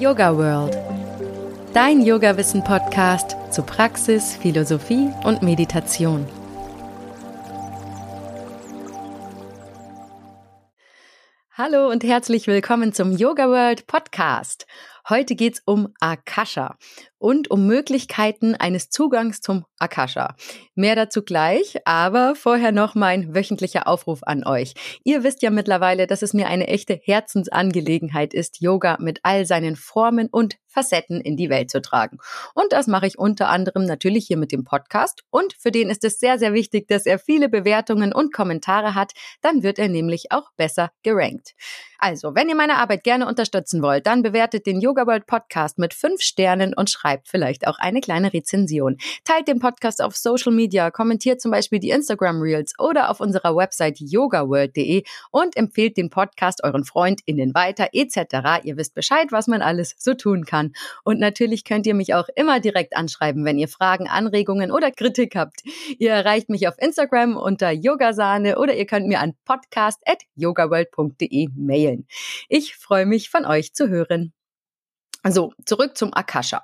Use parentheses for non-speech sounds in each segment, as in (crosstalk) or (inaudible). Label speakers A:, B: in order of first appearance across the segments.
A: Yoga World. Dein Yoga-Wissen-Podcast zu Praxis, Philosophie und Meditation. Hallo und herzlich willkommen zum Yoga World Podcast. Heute geht's um Akasha und um Möglichkeiten eines Zugangs zum Akasha. Mehr dazu gleich, aber vorher noch mein wöchentlicher Aufruf an euch. Ihr wisst ja mittlerweile, dass es mir eine echte Herzensangelegenheit ist, Yoga mit all seinen Formen und Facetten in die Welt zu tragen. Und das mache ich unter anderem natürlich hier mit dem Podcast. Und für den ist es sehr, sehr wichtig, dass er viele Bewertungen und Kommentare hat. Dann wird er nämlich auch besser gerankt. Also, wenn ihr meine Arbeit gerne unterstützen wollt, dann bewertet den Yoga World Podcast mit fünf Sternen und schreibt vielleicht auch eine kleine Rezension. Teilt den Podcast auf Social Media, kommentiert zum Beispiel die Instagram Reels oder auf unserer Website yogaworld.de und empfehlt den Podcast euren FreundInnen weiter etc. Ihr wisst Bescheid, was man alles so tun kann. Und natürlich könnt ihr mich auch immer direkt anschreiben, wenn ihr Fragen, Anregungen oder Kritik habt. Ihr erreicht mich auf Instagram unter Yogasahne oder ihr könnt mir an podcast.yogaworld.de mailen. Ich freue mich, von euch zu hören. So, zurück zum Akasha.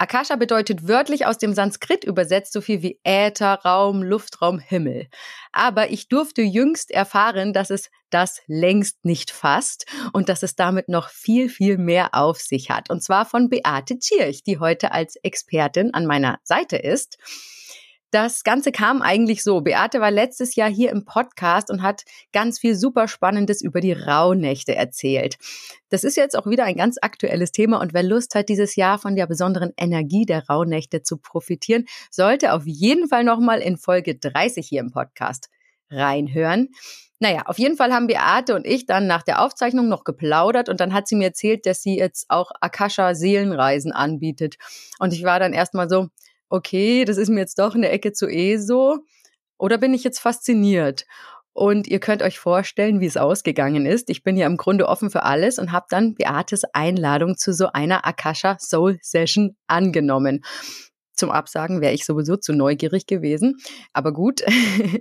A: Akasha bedeutet wörtlich aus dem Sanskrit übersetzt so viel wie Äther, Raum, Luftraum, Himmel. Aber ich durfte jüngst erfahren, dass es das längst nicht fasst und dass es damit noch viel, viel mehr auf sich hat. Und zwar von Beate Tschirch, die heute als Expertin an meiner Seite ist. Das Ganze kam eigentlich so. Beate war letztes Jahr hier im Podcast und hat ganz viel super Spannendes über die Rauhnächte erzählt. Das ist jetzt auch wieder ein ganz aktuelles Thema und wer Lust hat, dieses Jahr von der besonderen Energie der Rauhnächte zu profitieren, sollte auf jeden Fall nochmal in Folge 30 hier im Podcast reinhören. Naja, auf jeden Fall haben Beate und ich dann nach der Aufzeichnung noch geplaudert und dann hat sie mir erzählt, dass sie jetzt auch Akasha Seelenreisen anbietet. Und ich war dann erstmal so, okay, das ist mir jetzt doch eine Ecke zu eh so? Oder bin ich jetzt fasziniert? Und ihr könnt euch vorstellen, wie es ausgegangen ist. Ich bin ja im Grunde offen für alles und habe dann Beates Einladung zu so einer Akasha Soul Session angenommen. Zum Absagen wäre ich sowieso zu neugierig gewesen. Aber gut,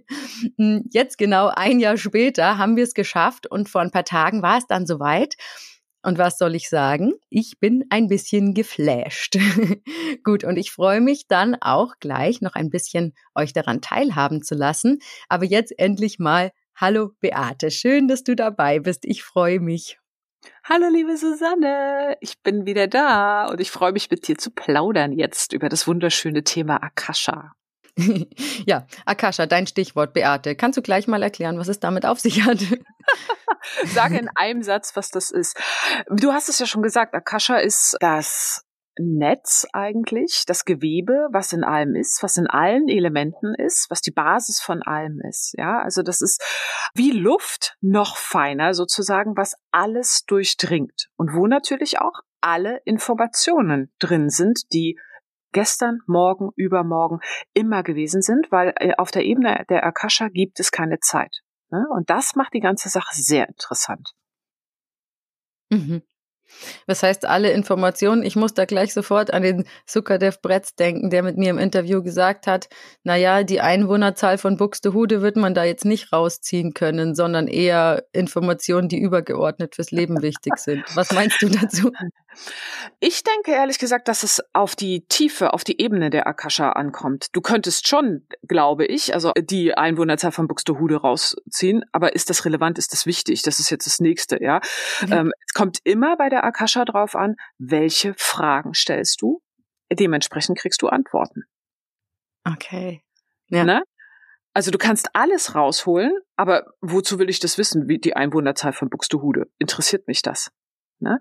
A: (laughs) jetzt genau ein Jahr später haben wir es geschafft und vor ein paar Tagen war es dann soweit. Und was soll ich sagen? Ich bin ein bisschen geflasht. (laughs) Gut, und ich freue mich dann auch gleich noch ein bisschen euch daran teilhaben zu lassen. Aber jetzt endlich mal, hallo Beate, schön, dass du dabei bist. Ich freue mich.
B: Hallo liebe Susanne, ich bin wieder da und ich freue mich mit dir zu plaudern jetzt über das wunderschöne Thema Akasha. (laughs)
A: ja, Akasha, dein Stichwort, Beate. Kannst du gleich mal erklären, was es damit auf sich hat? (laughs)
B: Sage in einem Satz, was das ist. Du hast es ja schon gesagt, Akasha ist das Netz eigentlich, das Gewebe, was in allem ist, was in allen Elementen ist, was die Basis von allem ist. Ja, also das ist wie Luft noch feiner sozusagen, was alles durchdringt und wo natürlich auch alle Informationen drin sind, die gestern, morgen, übermorgen immer gewesen sind, weil äh, auf der Ebene der Akasha gibt es keine Zeit. Ne? Und das macht die ganze Sache sehr interessant.
A: Mhm. Was heißt alle Informationen? Ich muss da gleich sofort an den Sukadev Bretz denken, der mit mir im Interview gesagt hat, naja, die Einwohnerzahl von Buxtehude wird man da jetzt nicht rausziehen können, sondern eher Informationen, die übergeordnet fürs Leben wichtig sind. Was meinst du dazu? (laughs)
B: Ich denke ehrlich gesagt, dass es auf die Tiefe, auf die Ebene der Akasha ankommt. Du könntest schon, glaube ich, also die Einwohnerzahl von Buxtehude rausziehen, aber ist das relevant, ist das wichtig? Das ist jetzt das nächste, ja. ja. Ähm, es kommt immer bei der Akasha drauf an, welche Fragen stellst du? Dementsprechend kriegst du Antworten.
A: Okay.
B: Ja. Ne? Also du kannst alles rausholen, aber wozu will ich das wissen, wie die Einwohnerzahl von Buxtehude? Interessiert mich das? Ne?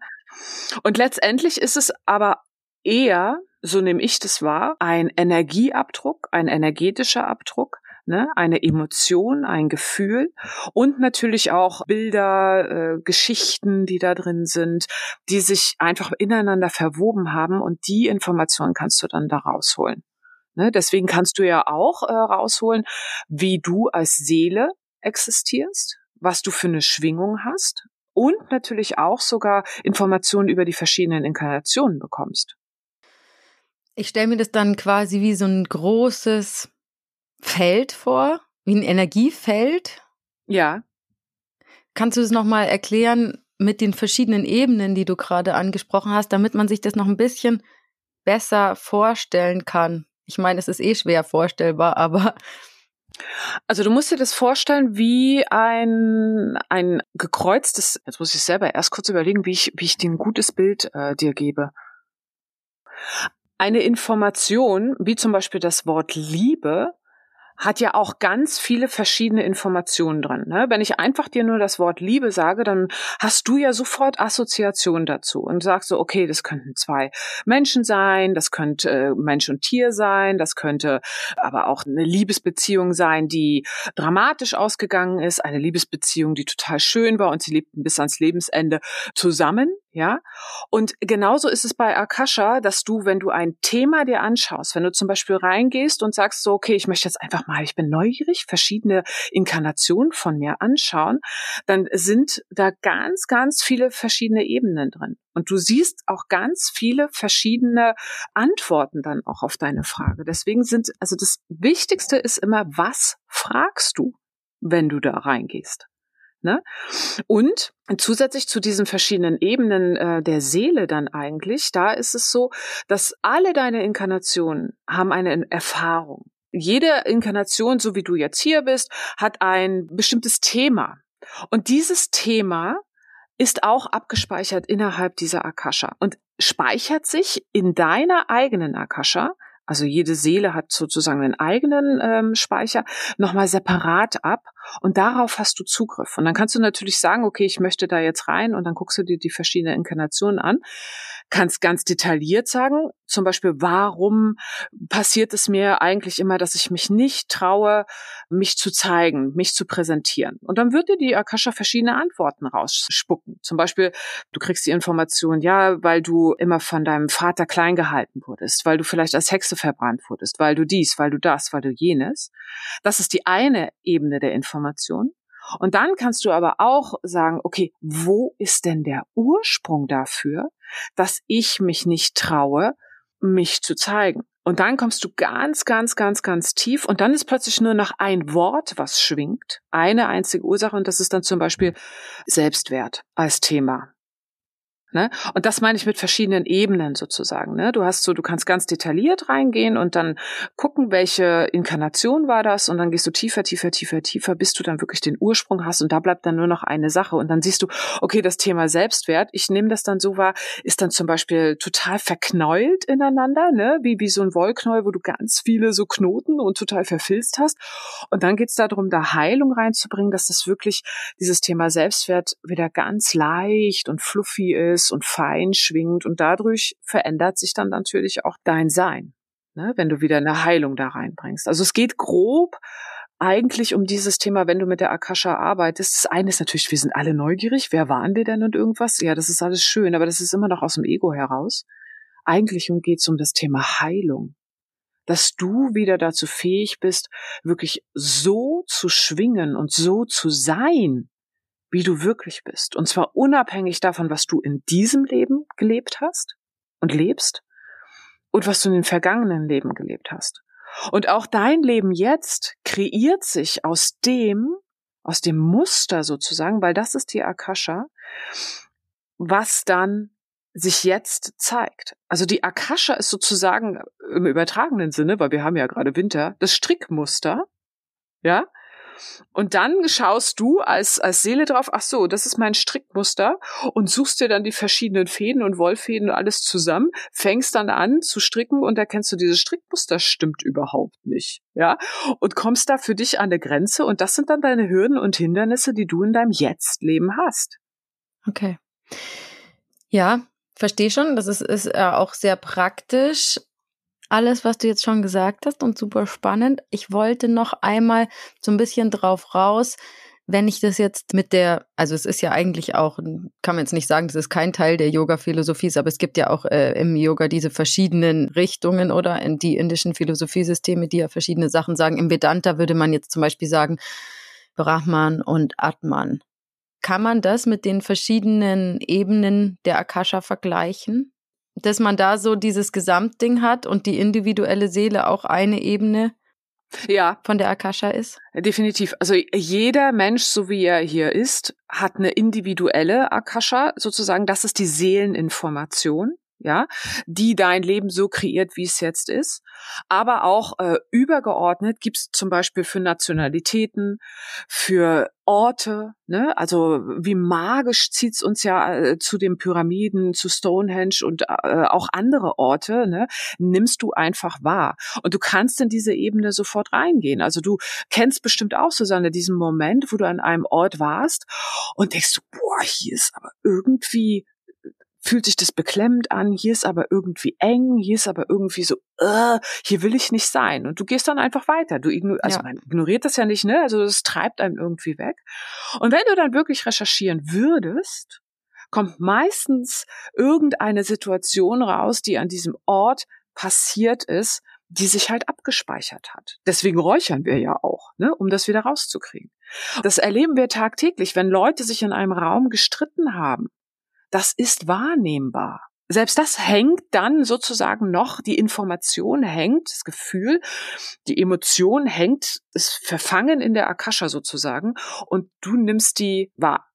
B: Und letztendlich ist es aber eher, so nehme ich das wahr, ein Energieabdruck, ein energetischer Abdruck, ne, eine Emotion, ein Gefühl und natürlich auch Bilder, äh, Geschichten, die da drin sind, die sich einfach ineinander verwoben haben und die Informationen kannst du dann da rausholen. Ne, deswegen kannst du ja auch äh, rausholen, wie du als Seele existierst, was du für eine Schwingung hast und natürlich auch sogar Informationen über die verschiedenen Inkarnationen bekommst.
A: Ich stelle mir das dann quasi wie so ein großes Feld vor, wie ein Energiefeld.
B: Ja.
A: Kannst du es nochmal erklären, mit den verschiedenen Ebenen, die du gerade angesprochen hast, damit man sich das noch ein bisschen besser vorstellen kann. Ich meine, es ist eh schwer vorstellbar, aber
B: also du musst dir das vorstellen wie ein, ein gekreuztes, jetzt muss ich selber erst kurz überlegen, wie ich, wie ich dir ein gutes Bild äh, dir gebe. Eine Information, wie zum Beispiel das Wort Liebe, hat ja auch ganz viele verschiedene Informationen drin. Ne? Wenn ich einfach dir nur das Wort Liebe sage, dann hast du ja sofort Assoziationen dazu und sagst so, okay, das könnten zwei Menschen sein, das könnte äh, Mensch und Tier sein, das könnte aber auch eine Liebesbeziehung sein, die dramatisch ausgegangen ist, eine Liebesbeziehung, die total schön war und sie lebten bis ans Lebensende zusammen. Ja, und genauso ist es bei Akasha, dass du, wenn du ein Thema dir anschaust, wenn du zum Beispiel reingehst und sagst so, okay, ich möchte jetzt einfach mal, ich bin neugierig, verschiedene Inkarnationen von mir anschauen, dann sind da ganz, ganz viele verschiedene Ebenen drin. Und du siehst auch ganz viele verschiedene Antworten dann auch auf deine Frage. Deswegen sind, also das Wichtigste ist immer, was fragst du, wenn du da reingehst? Ne? Und zusätzlich zu diesen verschiedenen Ebenen äh, der Seele dann eigentlich, da ist es so, dass alle deine Inkarnationen haben eine Erfahrung. Jede Inkarnation, so wie du jetzt hier bist, hat ein bestimmtes Thema. Und dieses Thema ist auch abgespeichert innerhalb dieser Akasha und speichert sich in deiner eigenen Akasha also jede Seele hat sozusagen einen eigenen ähm, Speicher, nochmal separat ab und darauf hast du Zugriff. Und dann kannst du natürlich sagen, okay, ich möchte da jetzt rein und dann guckst du dir die verschiedenen Inkarnationen an kannst ganz detailliert sagen, zum Beispiel, warum passiert es mir eigentlich immer, dass ich mich nicht traue, mich zu zeigen, mich zu präsentieren. Und dann wird dir die Akasha verschiedene Antworten rausspucken. Zum Beispiel, du kriegst die Information, ja, weil du immer von deinem Vater klein gehalten wurdest, weil du vielleicht als Hexe verbrannt wurdest, weil du dies, weil du das, weil du jenes. Das ist die eine Ebene der Information. Und dann kannst du aber auch sagen, okay, wo ist denn der Ursprung dafür, dass ich mich nicht traue, mich zu zeigen? Und dann kommst du ganz, ganz, ganz, ganz tief und dann ist plötzlich nur noch ein Wort, was schwingt, eine einzige Ursache und das ist dann zum Beispiel Selbstwert als Thema. Ne? Und das meine ich mit verschiedenen Ebenen sozusagen. Ne? Du hast so, du kannst ganz detailliert reingehen und dann gucken, welche Inkarnation war das und dann gehst du tiefer, tiefer, tiefer, tiefer, bis du dann wirklich den Ursprung hast und da bleibt dann nur noch eine Sache und dann siehst du, okay, das Thema Selbstwert, ich nehme das dann so wahr, ist dann zum Beispiel total verknäult ineinander, ne? wie, wie so ein Wollknäuel, wo du ganz viele so Knoten und total verfilzt hast. Und dann geht es darum, da Heilung reinzubringen, dass das wirklich dieses Thema Selbstwert wieder ganz leicht und fluffy ist und fein schwingt und dadurch verändert sich dann natürlich auch dein Sein, ne, wenn du wieder eine Heilung da reinbringst. Also es geht grob eigentlich um dieses Thema, wenn du mit der Akasha arbeitest. Das eine ist natürlich, wir sind alle neugierig. Wer waren wir denn und irgendwas? Ja, das ist alles schön, aber das ist immer noch aus dem Ego heraus. Eigentlich geht es um das Thema Heilung. Dass du wieder dazu fähig bist, wirklich so zu schwingen und so zu sein, wie du wirklich bist. Und zwar unabhängig davon, was du in diesem Leben gelebt hast und lebst und was du in den vergangenen Leben gelebt hast. Und auch dein Leben jetzt kreiert sich aus dem, aus dem Muster sozusagen, weil das ist die Akasha, was dann sich jetzt zeigt. Also die Akasha ist sozusagen im übertragenen Sinne, weil wir haben ja gerade Winter, das Strickmuster, ja, und dann schaust du als, als Seele drauf, ach so, das ist mein Strickmuster und suchst dir dann die verschiedenen Fäden und Wollfäden und alles zusammen, fängst dann an zu stricken und erkennst du, dieses Strickmuster stimmt überhaupt nicht. Ja, und kommst da für dich an eine Grenze und das sind dann deine Hürden und Hindernisse, die du in deinem Jetzt-Leben hast.
A: Okay. Ja, verstehe schon. Das ist, ist äh, auch sehr praktisch alles, was du jetzt schon gesagt hast und super spannend. Ich wollte noch einmal so ein bisschen drauf raus, wenn ich das jetzt mit der, also es ist ja eigentlich auch, kann man jetzt nicht sagen, das ist kein Teil der Yoga-Philosophie, aber es gibt ja auch äh, im Yoga diese verschiedenen Richtungen oder in die indischen Philosophiesysteme, die ja verschiedene Sachen sagen. Im Vedanta würde man jetzt zum Beispiel sagen Brahman und Atman. Kann man das mit den verschiedenen Ebenen der Akasha vergleichen? Dass man da so dieses Gesamtding hat und die individuelle Seele auch eine Ebene?
B: ja.
A: von der Akasha ist?
B: Definitiv. Also jeder Mensch, so wie er hier ist, hat eine individuelle Akasha sozusagen. Das ist die Seeleninformation ja, die dein Leben so kreiert, wie es jetzt ist. Aber auch äh, übergeordnet gibt es zum Beispiel für Nationalitäten, für Orte, ne? also wie magisch zieht's uns ja äh, zu den Pyramiden, zu Stonehenge und äh, auch andere Orte, ne? nimmst du einfach wahr. Und du kannst in diese Ebene sofort reingehen. Also du kennst bestimmt auch, Susanne, diesen Moment, wo du an einem Ort warst und denkst boah, hier ist aber irgendwie fühlt sich das beklemmend an, hier ist aber irgendwie eng, hier ist aber irgendwie so, uh, hier will ich nicht sein. Und du gehst dann einfach weiter. Du igno also ja. man ignoriert das ja nicht, ne? Also es treibt einem irgendwie weg. Und wenn du dann wirklich recherchieren würdest, kommt meistens irgendeine Situation raus, die an diesem Ort passiert ist, die sich halt abgespeichert hat. Deswegen räuchern wir ja auch, ne, um das wieder rauszukriegen. Das erleben wir tagtäglich, wenn Leute sich in einem Raum gestritten haben das ist wahrnehmbar. Selbst das hängt dann sozusagen noch, die Information hängt, das Gefühl, die Emotion hängt, ist verfangen in der Akasha sozusagen und du nimmst die wahr.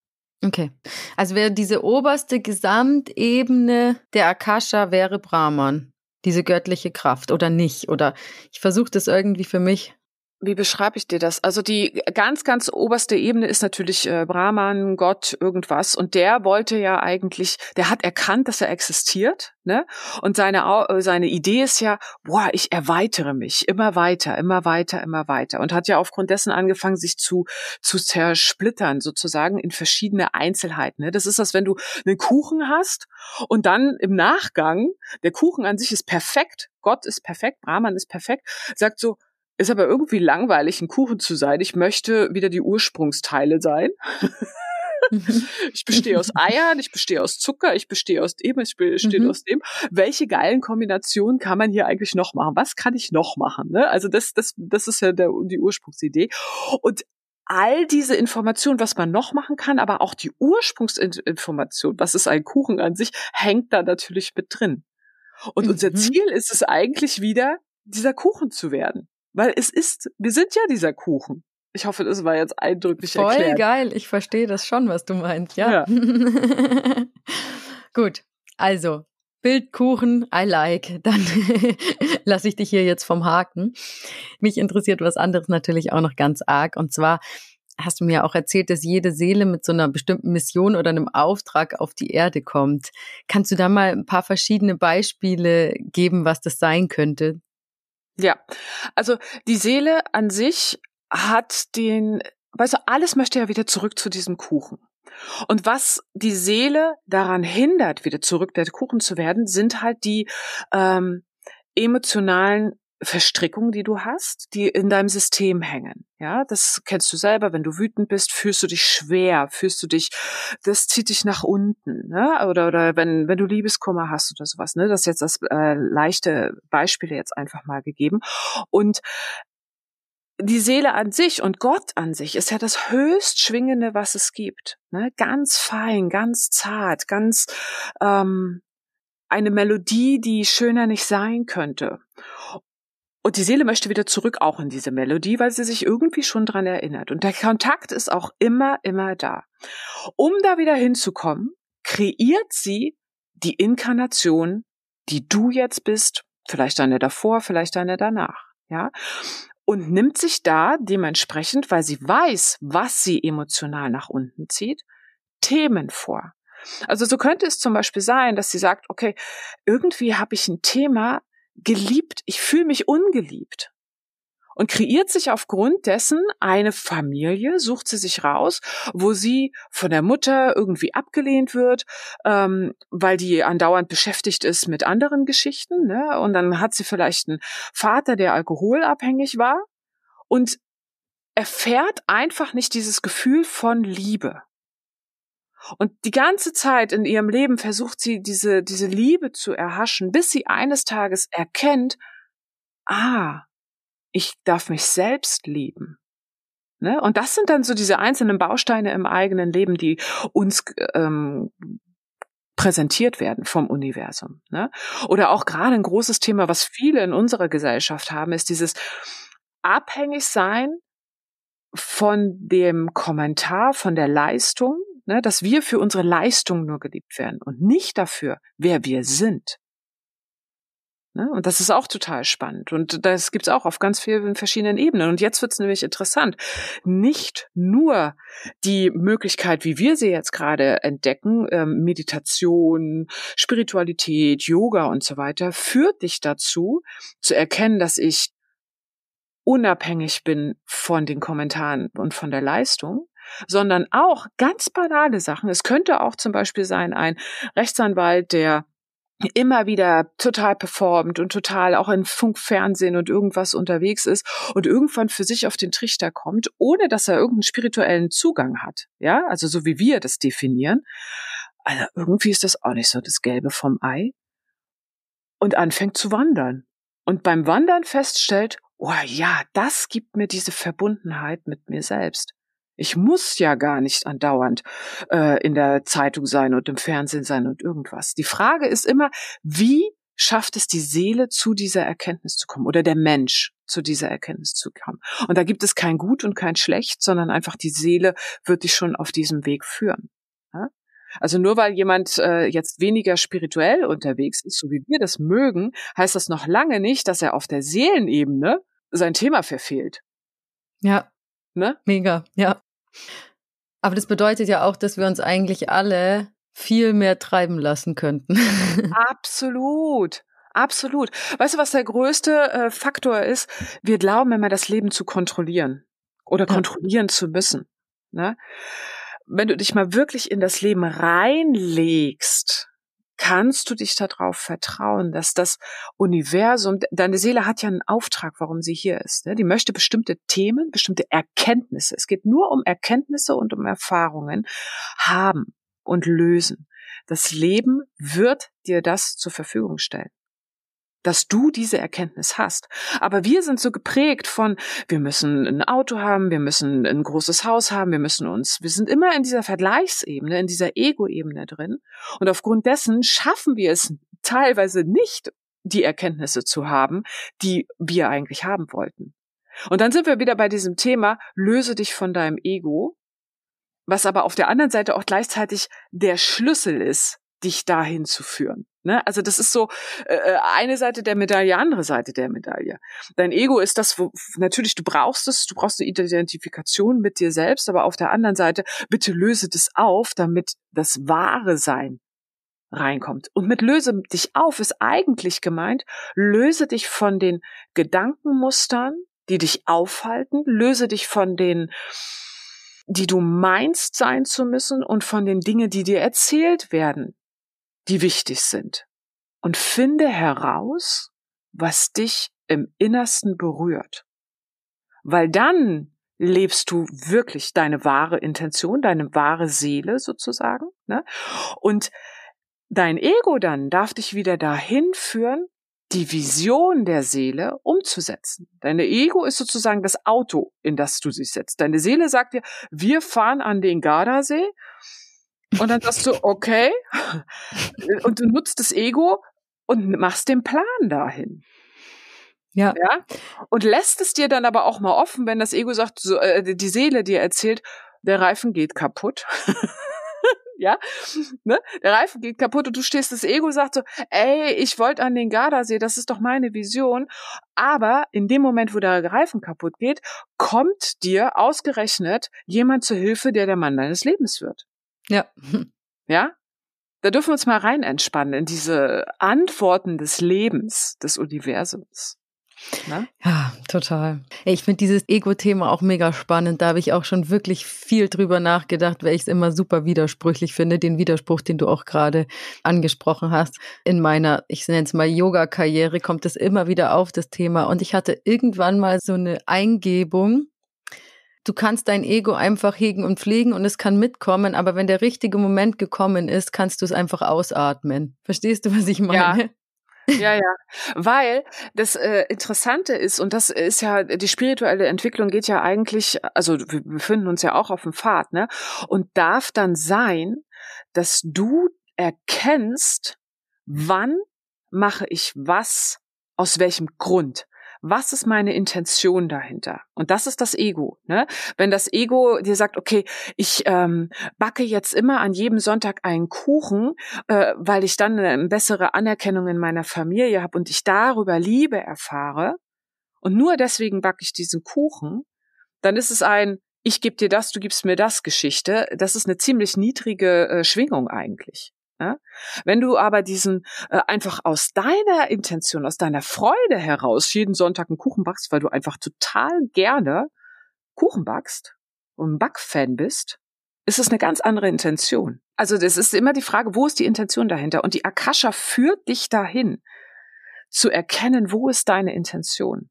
A: Okay. Also wäre diese oberste Gesamtebene der Akasha wäre Brahman, diese göttliche Kraft oder nicht? Oder ich versuche das irgendwie für mich
B: wie beschreibe ich dir das? Also die ganz, ganz oberste Ebene ist natürlich äh, Brahman, Gott, irgendwas. Und der wollte ja eigentlich, der hat erkannt, dass er existiert, ne? Und seine äh, seine Idee ist ja, boah, ich erweitere mich immer weiter, immer weiter, immer weiter. Und hat ja aufgrund dessen angefangen, sich zu zu zersplittern, sozusagen in verschiedene Einzelheiten. Ne? Das ist das, wenn du einen Kuchen hast und dann im Nachgang, der Kuchen an sich ist perfekt, Gott ist perfekt, Brahman ist perfekt, sagt so, ist aber irgendwie langweilig, ein Kuchen zu sein. Ich möchte wieder die Ursprungsteile sein. Mhm. ich bestehe aus Eiern, ich bestehe aus Zucker, ich bestehe aus dem, ich bestehe mhm. aus dem. Welche geilen Kombinationen kann man hier eigentlich noch machen? Was kann ich noch machen? Ne? Also das, das, das ist ja der, die Ursprungsidee. Und all diese Informationen, was man noch machen kann, aber auch die Ursprungsinformation, was ist ein Kuchen an sich, hängt da natürlich mit drin. Und mhm. unser Ziel ist es eigentlich wieder, dieser Kuchen zu werden. Weil es ist, wir sind ja dieser Kuchen. Ich hoffe, das war jetzt eindrücklich
A: Voll
B: erklärt.
A: Voll geil, ich verstehe das schon, was du meinst, ja. ja. (laughs) Gut, also Bildkuchen, I like. Dann (laughs) lasse ich dich hier jetzt vom Haken. Mich interessiert was anderes natürlich auch noch ganz arg. Und zwar hast du mir auch erzählt, dass jede Seele mit so einer bestimmten Mission oder einem Auftrag auf die Erde kommt. Kannst du da mal ein paar verschiedene Beispiele geben, was das sein könnte?
B: Ja, also die Seele an sich hat den, weißt du, alles möchte ja wieder zurück zu diesem Kuchen. Und was die Seele daran hindert, wieder zurück der Kuchen zu werden, sind halt die ähm, emotionalen Verstrickungen, die du hast, die in deinem System hängen. Ja, das kennst du selber. Wenn du wütend bist, fühlst du dich schwer, fühlst du dich, das zieht dich nach unten, ne? Oder oder wenn wenn du Liebeskummer hast oder sowas, ne? Das ist jetzt das äh, leichte Beispiel jetzt einfach mal gegeben. Und die Seele an sich und Gott an sich ist ja das höchst schwingende, was es gibt. Ne? Ganz fein, ganz zart, ganz ähm, eine Melodie, die schöner nicht sein könnte. Und die Seele möchte wieder zurück auch in diese Melodie, weil sie sich irgendwie schon dran erinnert. Und der Kontakt ist auch immer, immer da. Um da wieder hinzukommen, kreiert sie die Inkarnation, die du jetzt bist, vielleicht eine davor, vielleicht eine danach, ja? Und nimmt sich da dementsprechend, weil sie weiß, was sie emotional nach unten zieht, Themen vor. Also so könnte es zum Beispiel sein, dass sie sagt, okay, irgendwie habe ich ein Thema, geliebt, ich fühle mich ungeliebt. Und kreiert sich aufgrund dessen eine Familie, sucht sie sich raus, wo sie von der Mutter irgendwie abgelehnt wird, ähm, weil die andauernd beschäftigt ist mit anderen Geschichten. Ne? Und dann hat sie vielleicht einen Vater, der alkoholabhängig war und erfährt einfach nicht dieses Gefühl von Liebe. Und die ganze Zeit in ihrem Leben versucht sie diese, diese Liebe zu erhaschen, bis sie eines Tages erkennt, ah, ich darf mich selbst lieben. Ne? Und das sind dann so diese einzelnen Bausteine im eigenen Leben, die uns ähm, präsentiert werden vom Universum. Ne? Oder auch gerade ein großes Thema, was viele in unserer Gesellschaft haben, ist dieses, abhängig sein von dem Kommentar, von der Leistung, ne, dass wir für unsere Leistung nur geliebt werden und nicht dafür, wer wir sind. Ne? Und das ist auch total spannend. Und das gibt's auch auf ganz vielen verschiedenen Ebenen. Und jetzt wird's nämlich interessant. Nicht nur die Möglichkeit, wie wir sie jetzt gerade entdecken, ähm, Meditation, Spiritualität, Yoga und so weiter, führt dich dazu, zu erkennen, dass ich unabhängig bin von den Kommentaren und von der Leistung, sondern auch ganz banale Sachen. Es könnte auch zum Beispiel sein, ein Rechtsanwalt, der immer wieder total performt und total auch in Funk, Fernsehen und irgendwas unterwegs ist und irgendwann für sich auf den Trichter kommt, ohne dass er irgendeinen spirituellen Zugang hat. Ja, also so wie wir das definieren. Also irgendwie ist das auch nicht so das Gelbe vom Ei. Und anfängt zu wandern. Und beim Wandern feststellt, oh ja, das gibt mir diese Verbundenheit mit mir selbst. Ich muss ja gar nicht andauernd äh, in der Zeitung sein und im Fernsehen sein und irgendwas. Die Frage ist immer, wie schafft es die Seele zu dieser Erkenntnis zu kommen oder der Mensch zu dieser Erkenntnis zu kommen. Und da gibt es kein Gut und kein Schlecht, sondern einfach die Seele wird dich schon auf diesem Weg führen. Ja? Also nur weil jemand äh, jetzt weniger spirituell unterwegs ist, so wie wir das mögen, heißt das noch lange nicht, dass er auf der Seelenebene sein Thema verfehlt.
A: Ja. Ne? Mega, ja. Aber das bedeutet ja auch, dass wir uns eigentlich alle viel mehr treiben lassen könnten. (laughs)
B: Absolut. Absolut. Weißt du, was der größte äh, Faktor ist? Wir glauben immer, das Leben zu kontrollieren oder ja. kontrollieren zu müssen. Ne? Wenn du dich mal wirklich in das Leben reinlegst, kannst du dich darauf vertrauen, dass das Universum, deine Seele hat ja einen Auftrag, warum sie hier ist. Ne? Die möchte bestimmte Themen, bestimmte Erkenntnisse. Es geht nur um Erkenntnisse und um Erfahrungen haben und lösen. Das Leben wird dir das zur Verfügung stellen dass du diese Erkenntnis hast. Aber wir sind so geprägt von, wir müssen ein Auto haben, wir müssen ein großes Haus haben, wir müssen uns, wir sind immer in dieser Vergleichsebene, in dieser Ego-Ebene drin. Und aufgrund dessen schaffen wir es teilweise nicht, die Erkenntnisse zu haben, die wir eigentlich haben wollten. Und dann sind wir wieder bei diesem Thema, löse dich von deinem Ego, was aber auf der anderen Seite auch gleichzeitig der Schlüssel ist, dich dahin zu führen. Ne? Also das ist so äh, äh, eine Seite der Medaille, andere Seite der Medaille. Dein Ego ist das, wo natürlich du brauchst es, du brauchst eine Identifikation mit dir selbst, aber auf der anderen Seite bitte löse das auf, damit das wahre Sein reinkommt. Und mit löse dich auf ist eigentlich gemeint, löse dich von den Gedankenmustern, die dich aufhalten, löse dich von den die du meinst sein zu müssen und von den Dingen, die dir erzählt werden, die wichtig sind. Und finde heraus, was dich im Innersten berührt. Weil dann lebst du wirklich deine wahre Intention, deine wahre Seele sozusagen. Ne? Und dein Ego dann darf dich wieder dahin führen, die Vision der Seele umzusetzen. Deine Ego ist sozusagen das Auto, in das du sie setzt. Deine Seele sagt dir, wir fahren an den Gardasee und dann sagst du, okay. Und du nutzt das Ego und machst den Plan dahin.
A: Ja.
B: ja. Und lässt es dir dann aber auch mal offen, wenn das Ego sagt, so, äh, die Seele dir erzählt, der Reifen geht kaputt. (laughs) ja, ne? Der Reifen geht kaputt und du stehst, das Ego sagt so, ey, ich wollte an den Gardasee, das ist doch meine Vision. Aber in dem Moment, wo der Reifen kaputt geht, kommt dir ausgerechnet jemand zur Hilfe, der der Mann deines Lebens wird.
A: Ja.
B: Ja? Da dürfen wir uns mal rein entspannen in diese Antworten des Lebens, des Universums.
A: Ne? Ja, total. Ich finde dieses Ego-Thema auch mega spannend. Da habe ich auch schon wirklich viel drüber nachgedacht, weil ich es immer super widersprüchlich finde, den Widerspruch, den du auch gerade angesprochen hast. In meiner, ich nenne es mal Yoga-Karriere, kommt es immer wieder auf, das Thema. Und ich hatte irgendwann mal so eine Eingebung, du kannst dein Ego einfach hegen und pflegen und es kann mitkommen, aber wenn der richtige Moment gekommen ist, kannst du es einfach ausatmen. Verstehst du, was ich meine?
B: Ja. Ja, ja, weil das äh, Interessante ist, und das ist ja, die spirituelle Entwicklung geht ja eigentlich, also wir befinden uns ja auch auf dem Pfad, ne? Und darf dann sein, dass du erkennst, wann mache ich was, aus welchem Grund. Was ist meine Intention dahinter? Und das ist das Ego. Ne? Wenn das Ego dir sagt, okay, ich ähm, backe jetzt immer an jedem Sonntag einen Kuchen, äh, weil ich dann eine bessere Anerkennung in meiner Familie habe und ich darüber Liebe erfahre, und nur deswegen backe ich diesen Kuchen, dann ist es ein ich gebe dir das, du gibst mir das Geschichte. Das ist eine ziemlich niedrige äh, Schwingung eigentlich. Ja? Wenn du aber diesen äh, einfach aus deiner Intention, aus deiner Freude heraus jeden Sonntag einen Kuchen backst, weil du einfach total gerne Kuchen backst und ein Backfan bist, ist es eine ganz andere Intention. Also das ist immer die Frage, wo ist die Intention dahinter? Und die Akasha führt dich dahin, zu erkennen, wo ist deine Intention.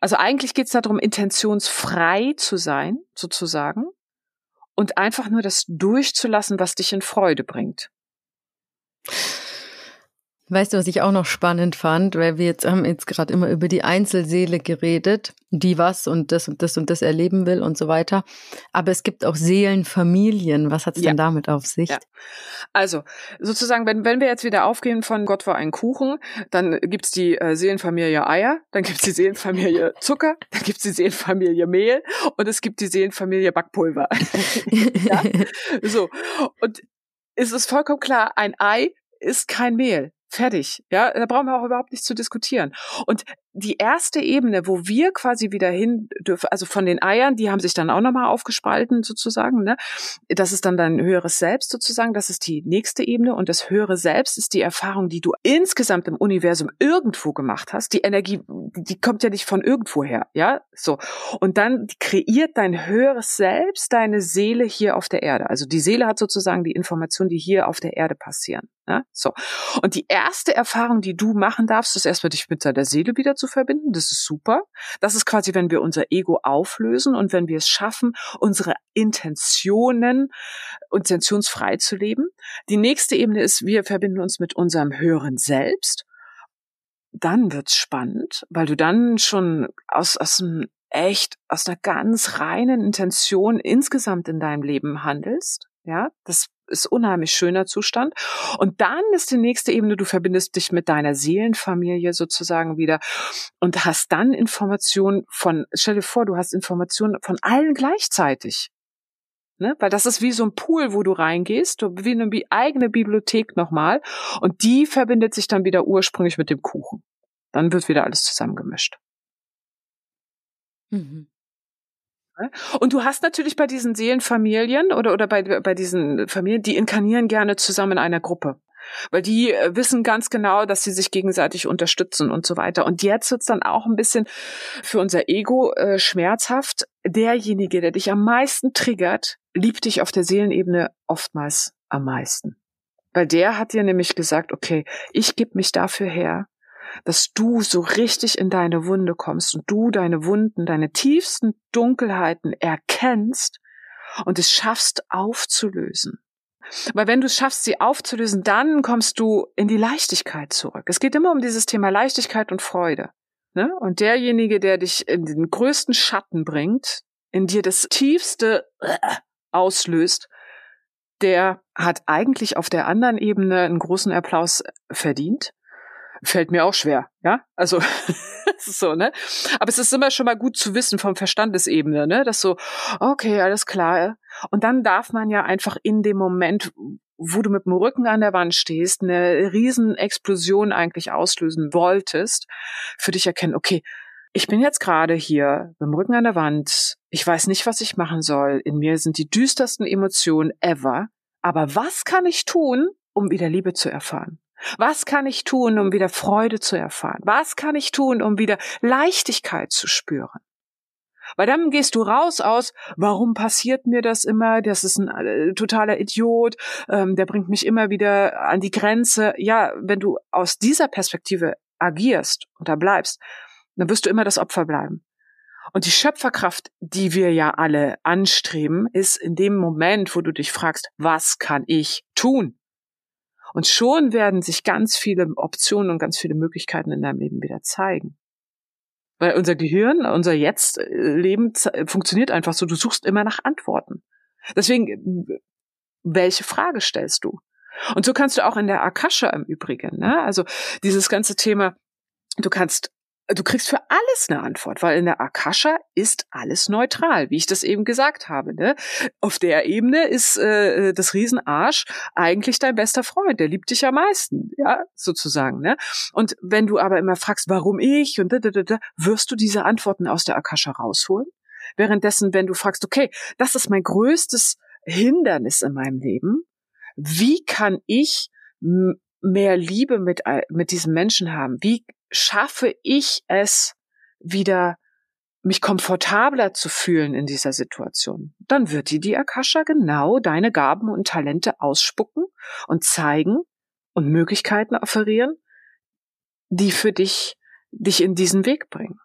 B: Also eigentlich geht es darum, intentionsfrei zu sein, sozusagen, und einfach nur das durchzulassen, was dich in Freude bringt.
A: Weißt du, was ich auch noch spannend fand, weil wir jetzt haben jetzt gerade immer über die Einzelseele geredet, die was und das und das und das erleben will und so weiter. Aber es gibt auch Seelenfamilien. Was hat es ja. denn damit auf sich? Ja.
B: Also sozusagen, wenn, wenn wir jetzt wieder aufgehen von Gott war ein Kuchen, dann gibt's die äh, Seelenfamilie Eier, dann gibt's die Seelenfamilie (laughs) Zucker, dann gibt's die Seelenfamilie Mehl und es gibt die Seelenfamilie Backpulver. (laughs) (laughs) ja? So. Und es ist vollkommen klar, ein Ei ist kein Mehl. Fertig. Ja, da brauchen wir auch überhaupt nichts zu diskutieren. Und die erste Ebene, wo wir quasi wieder hin dürfen, also von den Eiern, die haben sich dann auch nochmal aufgespalten sozusagen, ne? Das ist dann dein höheres Selbst sozusagen, das ist die nächste Ebene und das höhere Selbst ist die Erfahrung, die du insgesamt im Universum irgendwo gemacht hast. Die Energie, die kommt ja nicht von irgendwo her, ja? So. Und dann kreiert dein höheres Selbst deine Seele hier auf der Erde. Also die Seele hat sozusagen die Informationen, die hier auf der Erde passieren. Ja? So. Und die erste Erfahrung, die du machen darfst, ist erstmal dich mit deiner Seele wieder zu zu verbinden. Das ist super. Das ist quasi, wenn wir unser Ego auflösen und wenn wir es schaffen, unsere Intentionen, intentionsfrei zu leben. Die nächste Ebene ist, wir verbinden uns mit unserem höheren Selbst. Dann wird's spannend, weil du dann schon aus, aus einem echt, aus einer ganz reinen Intention insgesamt in deinem Leben handelst. Ja, das ist unheimlich schöner Zustand. Und dann ist die nächste Ebene, du verbindest dich mit deiner Seelenfamilie sozusagen wieder und hast dann Informationen von, stell dir vor, du hast Informationen von allen gleichzeitig. Ne? Weil das ist wie so ein Pool, wo du reingehst, wie eine eigene Bibliothek nochmal. Und die verbindet sich dann wieder ursprünglich mit dem Kuchen. Dann wird wieder alles zusammengemischt. Mhm. Ne? Und du hast natürlich bei diesen Seelenfamilien oder, oder bei, bei diesen Familien, die inkarnieren gerne zusammen in einer Gruppe. Weil die äh, wissen ganz genau, dass sie sich gegenseitig unterstützen und so weiter. Und jetzt wird's dann auch ein bisschen für unser Ego äh, schmerzhaft. Derjenige, der dich am meisten triggert, liebt dich auf der Seelenebene oftmals am meisten. Weil der hat dir nämlich gesagt, okay, ich gebe mich dafür her, dass du so richtig in deine Wunde kommst und du deine Wunden, deine tiefsten Dunkelheiten erkennst und es schaffst aufzulösen. Weil wenn du es schaffst, sie aufzulösen, dann kommst du in die Leichtigkeit zurück. Es geht immer um dieses Thema Leichtigkeit und Freude. Ne? Und derjenige, der dich in den größten Schatten bringt, in dir das tiefste (clears throat) auslöst, der hat eigentlich auf der anderen Ebene einen großen Applaus verdient fällt mir auch schwer, ja? Also (laughs) so, ne? Aber es ist immer schon mal gut zu wissen vom Verstandesebene, ne? Das so, okay, alles klar. Und dann darf man ja einfach in dem Moment, wo du mit dem Rücken an der Wand stehst, eine Riesenexplosion eigentlich auslösen wolltest, für dich erkennen, okay, ich bin jetzt gerade hier mit dem Rücken an der Wand. Ich weiß nicht, was ich machen soll. In mir sind die düstersten Emotionen ever. Aber was kann ich tun, um wieder Liebe zu erfahren? Was kann ich tun, um wieder Freude zu erfahren? Was kann ich tun, um wieder Leichtigkeit zu spüren? Weil dann gehst du raus aus, warum passiert mir das immer? Das ist ein äh, totaler Idiot, ähm, der bringt mich immer wieder an die Grenze. Ja, wenn du aus dieser Perspektive agierst und da bleibst, dann wirst du immer das Opfer bleiben. Und die Schöpferkraft, die wir ja alle anstreben, ist in dem Moment, wo du dich fragst, was kann ich tun? Und schon werden sich ganz viele Optionen und ganz viele Möglichkeiten in deinem Leben wieder zeigen. Weil unser Gehirn, unser Jetzt-Leben funktioniert einfach so, du suchst immer nach Antworten. Deswegen, welche Frage stellst du? Und so kannst du auch in der Akasha im Übrigen, ne? also dieses ganze Thema, du kannst du kriegst für alles eine Antwort, weil in der Akasha ist alles neutral, wie ich das eben gesagt habe. Ne? Auf der Ebene ist äh, das Riesenarsch eigentlich dein bester Freund, der liebt dich am meisten, ja, sozusagen. Ne? Und wenn du aber immer fragst, warum ich und da, da, da, da, wirst du diese Antworten aus der Akasha rausholen. Währenddessen, wenn du fragst, okay, das ist mein größtes Hindernis in meinem Leben, wie kann ich mehr Liebe mit, mit diesem Menschen haben? Wie schaffe ich es wieder, mich komfortabler zu fühlen in dieser Situation? Dann wird dir die Akasha genau deine Gaben und Talente ausspucken und zeigen und Möglichkeiten offerieren, die für dich, dich in diesen Weg bringen.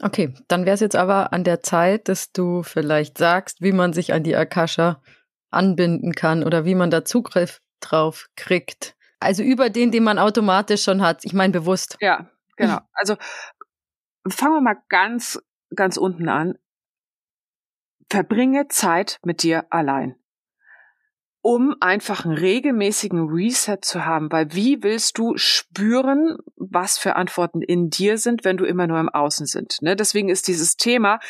A: Okay, dann wäre es jetzt aber an der Zeit, dass du vielleicht sagst, wie man sich an die Akasha anbinden kann oder wie man da Zugriff drauf kriegt. Also über den, den man automatisch schon hat. Ich meine bewusst.
B: Ja, genau. (laughs) Also fangen wir mal ganz, ganz unten an. Verbringe Zeit mit dir allein um einfach einen regelmäßigen Reset zu haben, weil wie willst du spüren, was für Antworten in dir sind, wenn du immer nur im Außen sind? Ne? Deswegen ist dieses Thema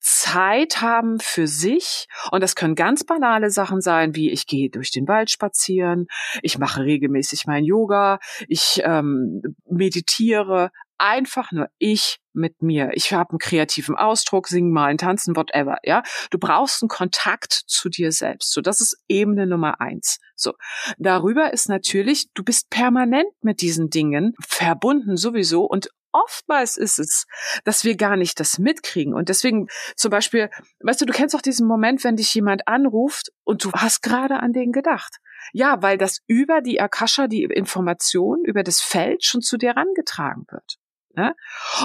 B: Zeit haben für sich und das können ganz banale Sachen sein, wie ich gehe durch den Wald spazieren, ich mache regelmäßig mein Yoga, ich ähm, meditiere, einfach nur ich mit mir. Ich habe einen kreativen Ausdruck, singen, malen, tanzen, whatever, ja. Du brauchst einen Kontakt zu dir selbst. So, das ist Ebene Nummer eins. So. Darüber ist natürlich, du bist permanent mit diesen Dingen verbunden sowieso und oftmals ist es, dass wir gar nicht das mitkriegen. Und deswegen zum Beispiel, weißt du, du kennst auch diesen Moment, wenn dich jemand anruft und du hast gerade an den gedacht. Ja, weil das über die Akasha, die Information, über das Feld schon zu dir rangetragen wird. Ne?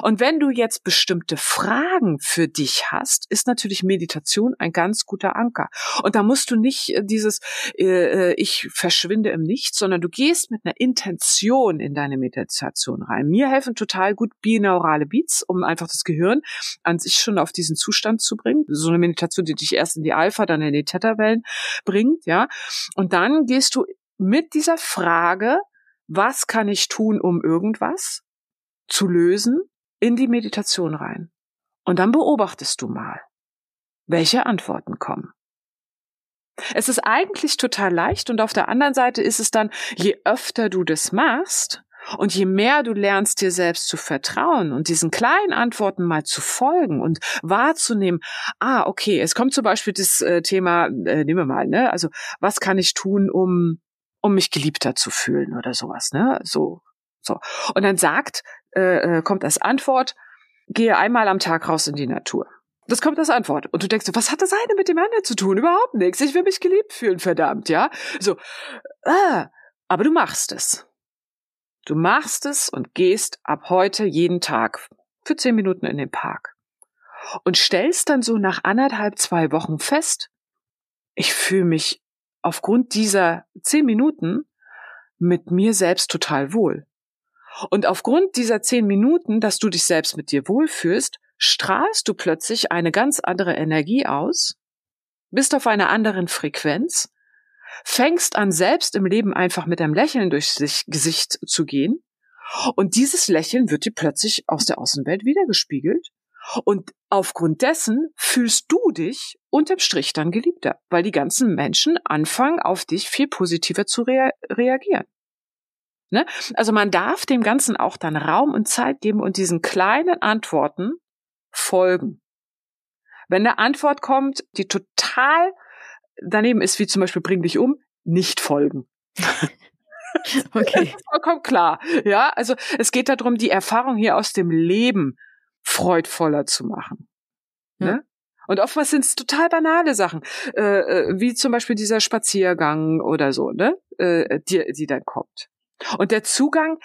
B: Und wenn du jetzt bestimmte Fragen für dich hast, ist natürlich Meditation ein ganz guter Anker. Und da musst du nicht äh, dieses äh, äh, ich verschwinde im Nichts, sondern du gehst mit einer Intention in deine Meditation rein. Mir helfen total gut binaurale Beats, um einfach das Gehirn an sich schon auf diesen Zustand zu bringen. So eine Meditation, die dich erst in die Alpha, dann in die Theta-Wellen bringt, ja. Und dann gehst du mit dieser Frage, was kann ich tun, um irgendwas? Zu lösen in die Meditation rein. Und dann beobachtest du mal, welche Antworten kommen. Es ist eigentlich total leicht und auf der anderen Seite ist es dann, je öfter du das machst und je mehr du lernst, dir selbst zu vertrauen und diesen kleinen Antworten mal zu folgen und wahrzunehmen, ah, okay, es kommt zum Beispiel das äh, Thema, äh, nehmen wir mal, ne, also was kann ich tun, um, um mich geliebter zu fühlen oder sowas, ne, so, so. Und dann sagt äh, äh, kommt als Antwort, gehe einmal am Tag raus in die Natur. Das kommt als Antwort. Und du denkst, was hat das eine mit dem anderen zu tun? Überhaupt nichts. Ich will mich geliebt fühlen, verdammt, ja? So, ah, aber du machst es. Du machst es und gehst ab heute jeden Tag für zehn Minuten in den Park. Und stellst dann so nach anderthalb, zwei Wochen fest, ich fühle mich aufgrund dieser zehn Minuten mit mir selbst total wohl. Und aufgrund dieser zehn Minuten, dass du dich selbst mit dir wohlfühlst, strahlst du plötzlich eine ganz andere Energie aus, bist auf einer anderen Frequenz, fängst an, selbst im Leben einfach mit einem Lächeln durchs Gesicht zu gehen. Und dieses Lächeln wird dir plötzlich aus der Außenwelt wiedergespiegelt. Und aufgrund dessen fühlst du dich unterm Strich dann geliebter, weil die ganzen Menschen anfangen, auf dich viel positiver zu rea reagieren. Ne? Also man darf dem Ganzen auch dann Raum und Zeit geben und diesen kleinen Antworten folgen. Wenn eine Antwort kommt, die total daneben ist, wie zum Beispiel bring dich um, nicht folgen. (laughs) Okay. Vollkommen klar. Ja, also es geht darum, die Erfahrung hier aus dem Leben freudvoller zu machen. Ja. Ne? Und oftmals sind es total banale Sachen, äh, äh, wie zum Beispiel dieser Spaziergang oder so, ne, äh, die, die dann kommt. Und der Zugang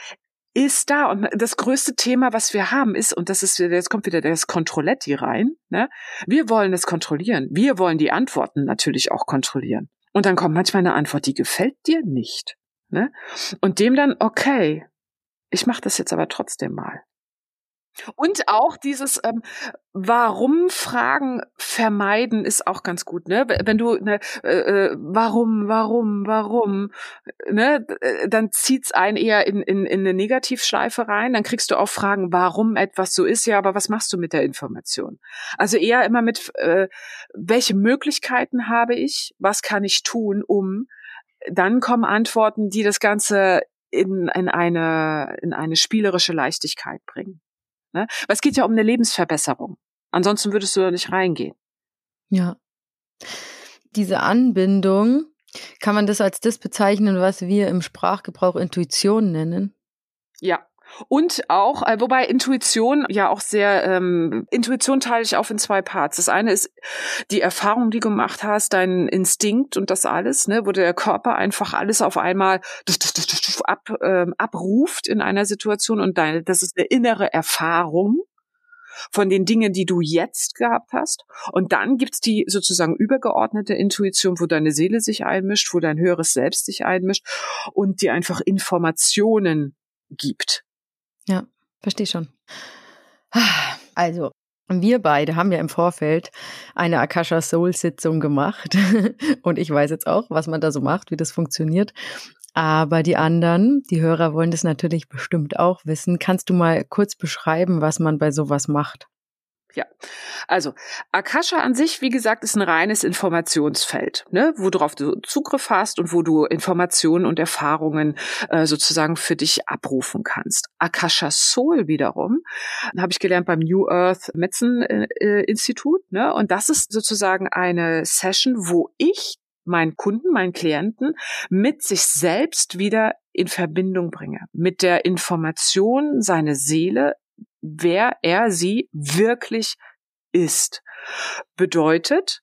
B: ist da. Und das größte Thema, was wir haben, ist, und das ist, jetzt kommt wieder das Kontrolletti rein, ne? Wir wollen es kontrollieren. Wir wollen die Antworten natürlich auch kontrollieren. Und dann kommt manchmal eine Antwort, die gefällt dir nicht. Ne? Und dem dann, okay, ich mache das jetzt aber trotzdem mal. Und auch dieses ähm, Warum-Fragen vermeiden ist auch ganz gut, ne? Wenn du ne, äh, äh warum, warum, warum, ne, äh, dann zieht's einen eher in, in, in eine Negativschleife rein. Dann kriegst du auch Fragen, warum etwas so ist. Ja, aber was machst du mit der Information? Also eher immer mit, äh, welche Möglichkeiten habe ich? Was kann ich tun, um? Dann kommen Antworten, die das Ganze in, in eine in eine spielerische Leichtigkeit bringen. Ne? Weil es geht ja um eine Lebensverbesserung. Ansonsten würdest du da nicht reingehen.
A: Ja. Diese Anbindung, kann man das als das bezeichnen, was wir im Sprachgebrauch Intuition nennen?
B: Ja, und auch, äh, wobei Intuition ja auch sehr, ähm, Intuition teile ich auf in zwei Parts. Das eine ist die Erfahrung, die du gemacht hast, dein Instinkt und das alles, ne, wo der Körper einfach alles auf einmal ab, ähm, abruft in einer Situation und deine, das ist eine innere Erfahrung von den Dingen, die du jetzt gehabt hast. Und dann gibt's die sozusagen übergeordnete Intuition, wo deine Seele sich einmischt, wo dein höheres Selbst sich einmischt und dir einfach Informationen gibt.
A: Ja, verstehe schon. Also, wir beide haben ja im Vorfeld eine Akasha Soul Sitzung gemacht (laughs) und ich weiß jetzt auch, was man da so macht, wie das funktioniert. Aber die anderen, die Hörer wollen das natürlich bestimmt auch wissen. Kannst du mal kurz beschreiben, was man bei sowas macht?
B: Ja, also Akasha an sich, wie gesagt, ist ein reines Informationsfeld, ne, worauf du Zugriff hast und wo du Informationen und Erfahrungen äh, sozusagen für dich abrufen kannst. Akasha Soul wiederum, habe ich gelernt beim New Earth Medicine äh, äh, Institut, ne, und das ist sozusagen eine Session, wo ich meinen Kunden, meinen Klienten mit sich selbst wieder in Verbindung bringe, mit der Information, seine Seele wer er sie wirklich ist. Bedeutet,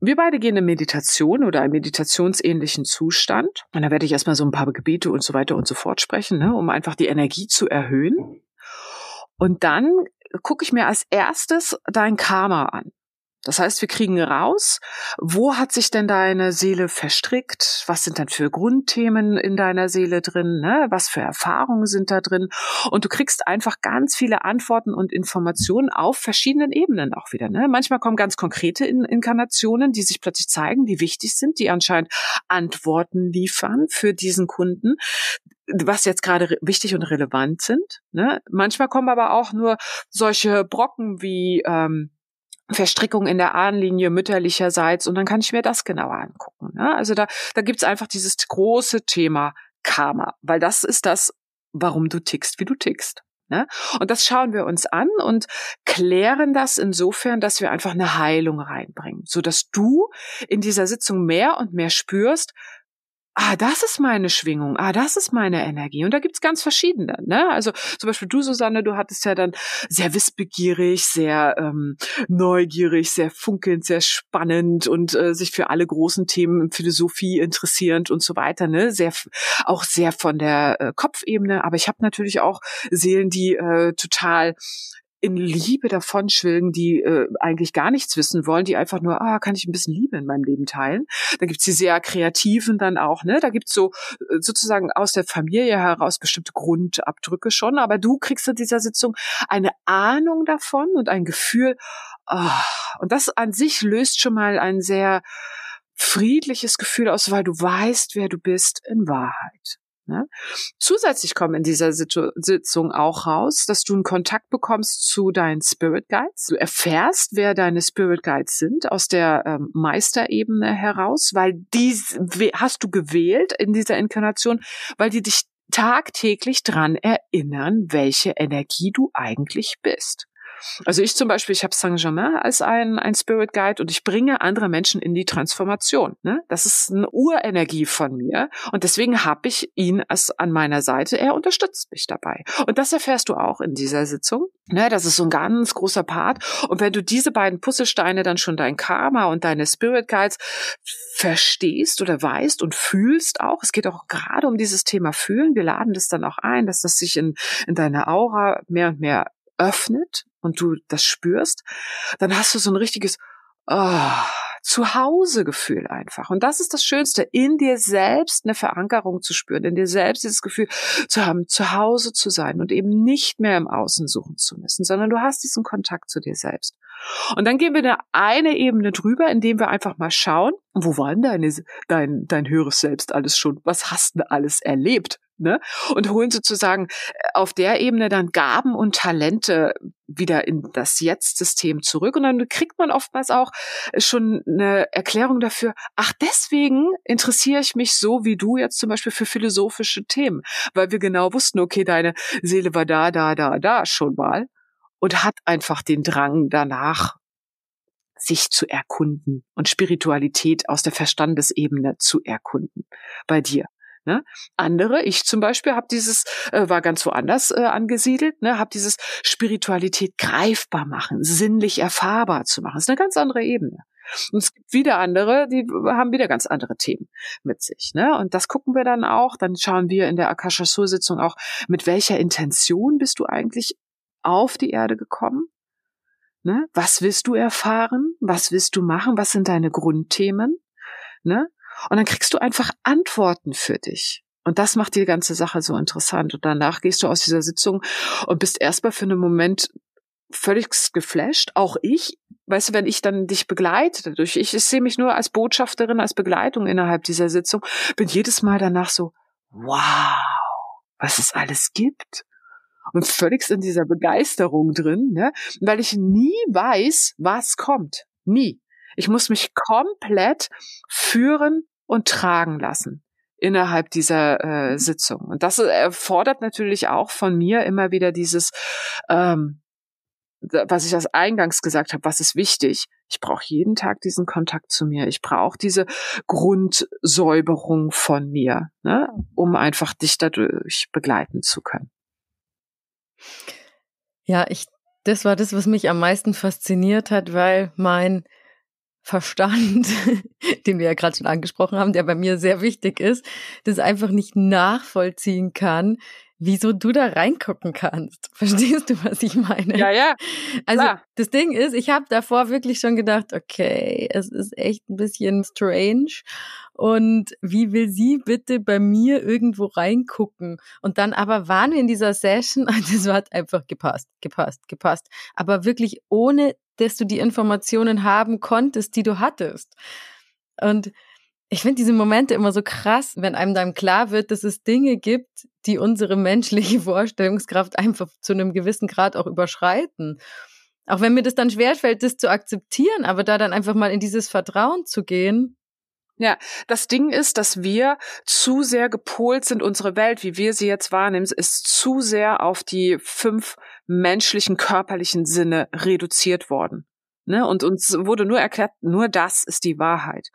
B: wir beide gehen in Meditation oder einen meditationsähnlichen Zustand. Und da werde ich erstmal so ein paar Gebete und so weiter und so fort sprechen, ne, um einfach die Energie zu erhöhen. Und dann gucke ich mir als erstes dein Karma an. Das heißt, wir kriegen raus, wo hat sich denn deine Seele verstrickt? Was sind dann für Grundthemen in deiner Seele drin? Ne? Was für Erfahrungen sind da drin? Und du kriegst einfach ganz viele Antworten und Informationen auf verschiedenen Ebenen auch wieder. Ne? Manchmal kommen ganz konkrete in Inkarnationen, die sich plötzlich zeigen, die wichtig sind, die anscheinend Antworten liefern für diesen Kunden was jetzt gerade wichtig und relevant sind. Ne? Manchmal kommen aber auch nur solche Brocken wie ähm, Verstrickung in der Ahnenlinie mütterlicherseits und dann kann ich mir das genauer angucken. Ne? Also da, da gibt's einfach dieses große Thema Karma, weil das ist das, warum du tickst, wie du tickst. Ne? Und das schauen wir uns an und klären das insofern, dass wir einfach eine Heilung reinbringen, so dass du in dieser Sitzung mehr und mehr spürst, ah, das ist meine Schwingung, ah, das ist meine Energie. Und da gibt's ganz verschiedene. Ne? Also zum Beispiel du, Susanne, du hattest ja dann sehr wissbegierig, sehr ähm, neugierig, sehr funkelnd, sehr spannend und äh, sich für alle großen Themen Philosophie interessierend und so weiter. Ne? Sehr, auch sehr von der äh, Kopfebene. Aber ich habe natürlich auch Seelen, die äh, total in Liebe davon schwilgen, die äh, eigentlich gar nichts wissen wollen, die einfach nur, ah, kann ich ein bisschen Liebe in meinem Leben teilen. Dann gibt's die sehr kreativen dann auch, ne? Da gibt's so äh, sozusagen aus der Familie heraus bestimmte Grundabdrücke schon, aber du kriegst in dieser Sitzung eine Ahnung davon und ein Gefühl, oh, und das an sich löst schon mal ein sehr friedliches Gefühl aus, weil du weißt, wer du bist in Wahrheit. Ne? Zusätzlich kommen in dieser Sitzung auch raus, dass du einen Kontakt bekommst zu deinen Spirit Guides. Du erfährst, wer deine Spirit Guides sind aus der ähm, Meisterebene heraus, weil die hast du gewählt in dieser Inkarnation, weil die dich tagtäglich dran erinnern, welche Energie du eigentlich bist. Also ich zum Beispiel, ich habe Saint-Germain als ein, ein Spirit Guide und ich bringe andere Menschen in die Transformation. Ne? Das ist eine Urenergie von mir und deswegen habe ich ihn als an meiner Seite. Er unterstützt mich dabei. Und das erfährst du auch in dieser Sitzung. Ne? Das ist so ein ganz großer Part. Und wenn du diese beiden Puzzlesteine dann schon dein Karma und deine Spirit Guides verstehst oder weißt und fühlst auch, es geht auch gerade um dieses Thema Fühlen. Wir laden das dann auch ein, dass das sich in, in deiner Aura mehr und mehr öffnet und du das spürst, dann hast du so ein richtiges oh, Zuhausegefühl einfach. Und das ist das Schönste, in dir selbst eine Verankerung zu spüren, in dir selbst dieses Gefühl zu haben, zu Hause zu sein und eben nicht mehr im Außen suchen zu müssen, sondern du hast diesen Kontakt zu dir selbst. Und dann gehen wir eine, eine Ebene drüber, indem wir einfach mal schauen, wo war denn deine, dein, dein höheres Selbst alles schon? Was hast du alles erlebt? Ne? Und holen sozusagen äh, auf der Ebene dann Gaben und Talente wieder in das Jetzt-System zurück. Und dann kriegt man oftmals auch schon eine Erklärung dafür, ach, deswegen interessiere ich mich so wie du jetzt zum Beispiel für philosophische Themen, weil wir genau wussten, okay, deine Seele war da, da, da, da schon mal und hat einfach den Drang danach, sich zu erkunden und Spiritualität aus der Verstandesebene zu erkunden bei dir. Ne? Andere, ich zum Beispiel, habe dieses, äh, war ganz woanders äh, angesiedelt, ne, habe dieses Spiritualität greifbar machen, sinnlich erfahrbar zu machen. Das ist eine ganz andere Ebene. Und es gibt wieder andere, die haben wieder ganz andere Themen mit sich. Ne? Und das gucken wir dann auch. Dann schauen wir in der Akasha Sitzung auch, mit welcher Intention bist du eigentlich auf die Erde gekommen? Ne? Was willst du erfahren? Was willst du machen? Was sind deine Grundthemen? Ne? Und dann kriegst du einfach Antworten für dich. Und das macht die ganze Sache so interessant. Und danach gehst du aus dieser Sitzung und bist erstmal für einen Moment völlig geflasht. Auch ich, weißt du, wenn ich dann dich begleite, dadurch, ich, ich sehe mich nur als Botschafterin, als Begleitung innerhalb dieser Sitzung, bin jedes Mal danach so, wow, was es alles gibt. Und völlig in dieser Begeisterung drin, ne? weil ich nie weiß, was kommt. Nie. Ich muss mich komplett führen und tragen lassen innerhalb dieser äh, Sitzung. Und das erfordert natürlich auch von mir immer wieder dieses, ähm, was ich als eingangs gesagt habe, was ist wichtig? Ich brauche jeden Tag diesen Kontakt zu mir. Ich brauche diese Grundsäuberung von mir, ne, um einfach dich dadurch begleiten zu können.
A: Ja, ich, das war das, was mich am meisten fasziniert hat, weil mein Verstand, (laughs) den wir ja gerade schon angesprochen haben, der bei mir sehr wichtig ist, das einfach nicht nachvollziehen kann, wieso du da reingucken kannst. (laughs) Verstehst du, was ich meine?
B: Ja, ja.
A: Also klar. das Ding ist, ich habe davor wirklich schon gedacht, okay, es ist echt ein bisschen strange. Und wie will sie bitte bei mir irgendwo reingucken? Und dann aber waren wir in dieser Session und (laughs) es hat einfach gepasst, gepasst, gepasst. Aber wirklich ohne dass du die Informationen haben konntest, die du hattest. Und ich finde diese Momente immer so krass, wenn einem dann klar wird, dass es Dinge gibt, die unsere menschliche Vorstellungskraft einfach zu einem gewissen Grad auch überschreiten. Auch wenn mir das dann schwerfällt, das zu akzeptieren, aber da dann einfach mal in dieses Vertrauen zu gehen,
B: ja, das Ding ist, dass wir zu sehr gepolt sind, unsere Welt, wie wir sie jetzt wahrnehmen, ist zu sehr auf die fünf menschlichen, körperlichen Sinne reduziert worden. Ne? Und uns wurde nur erklärt, nur das ist die Wahrheit.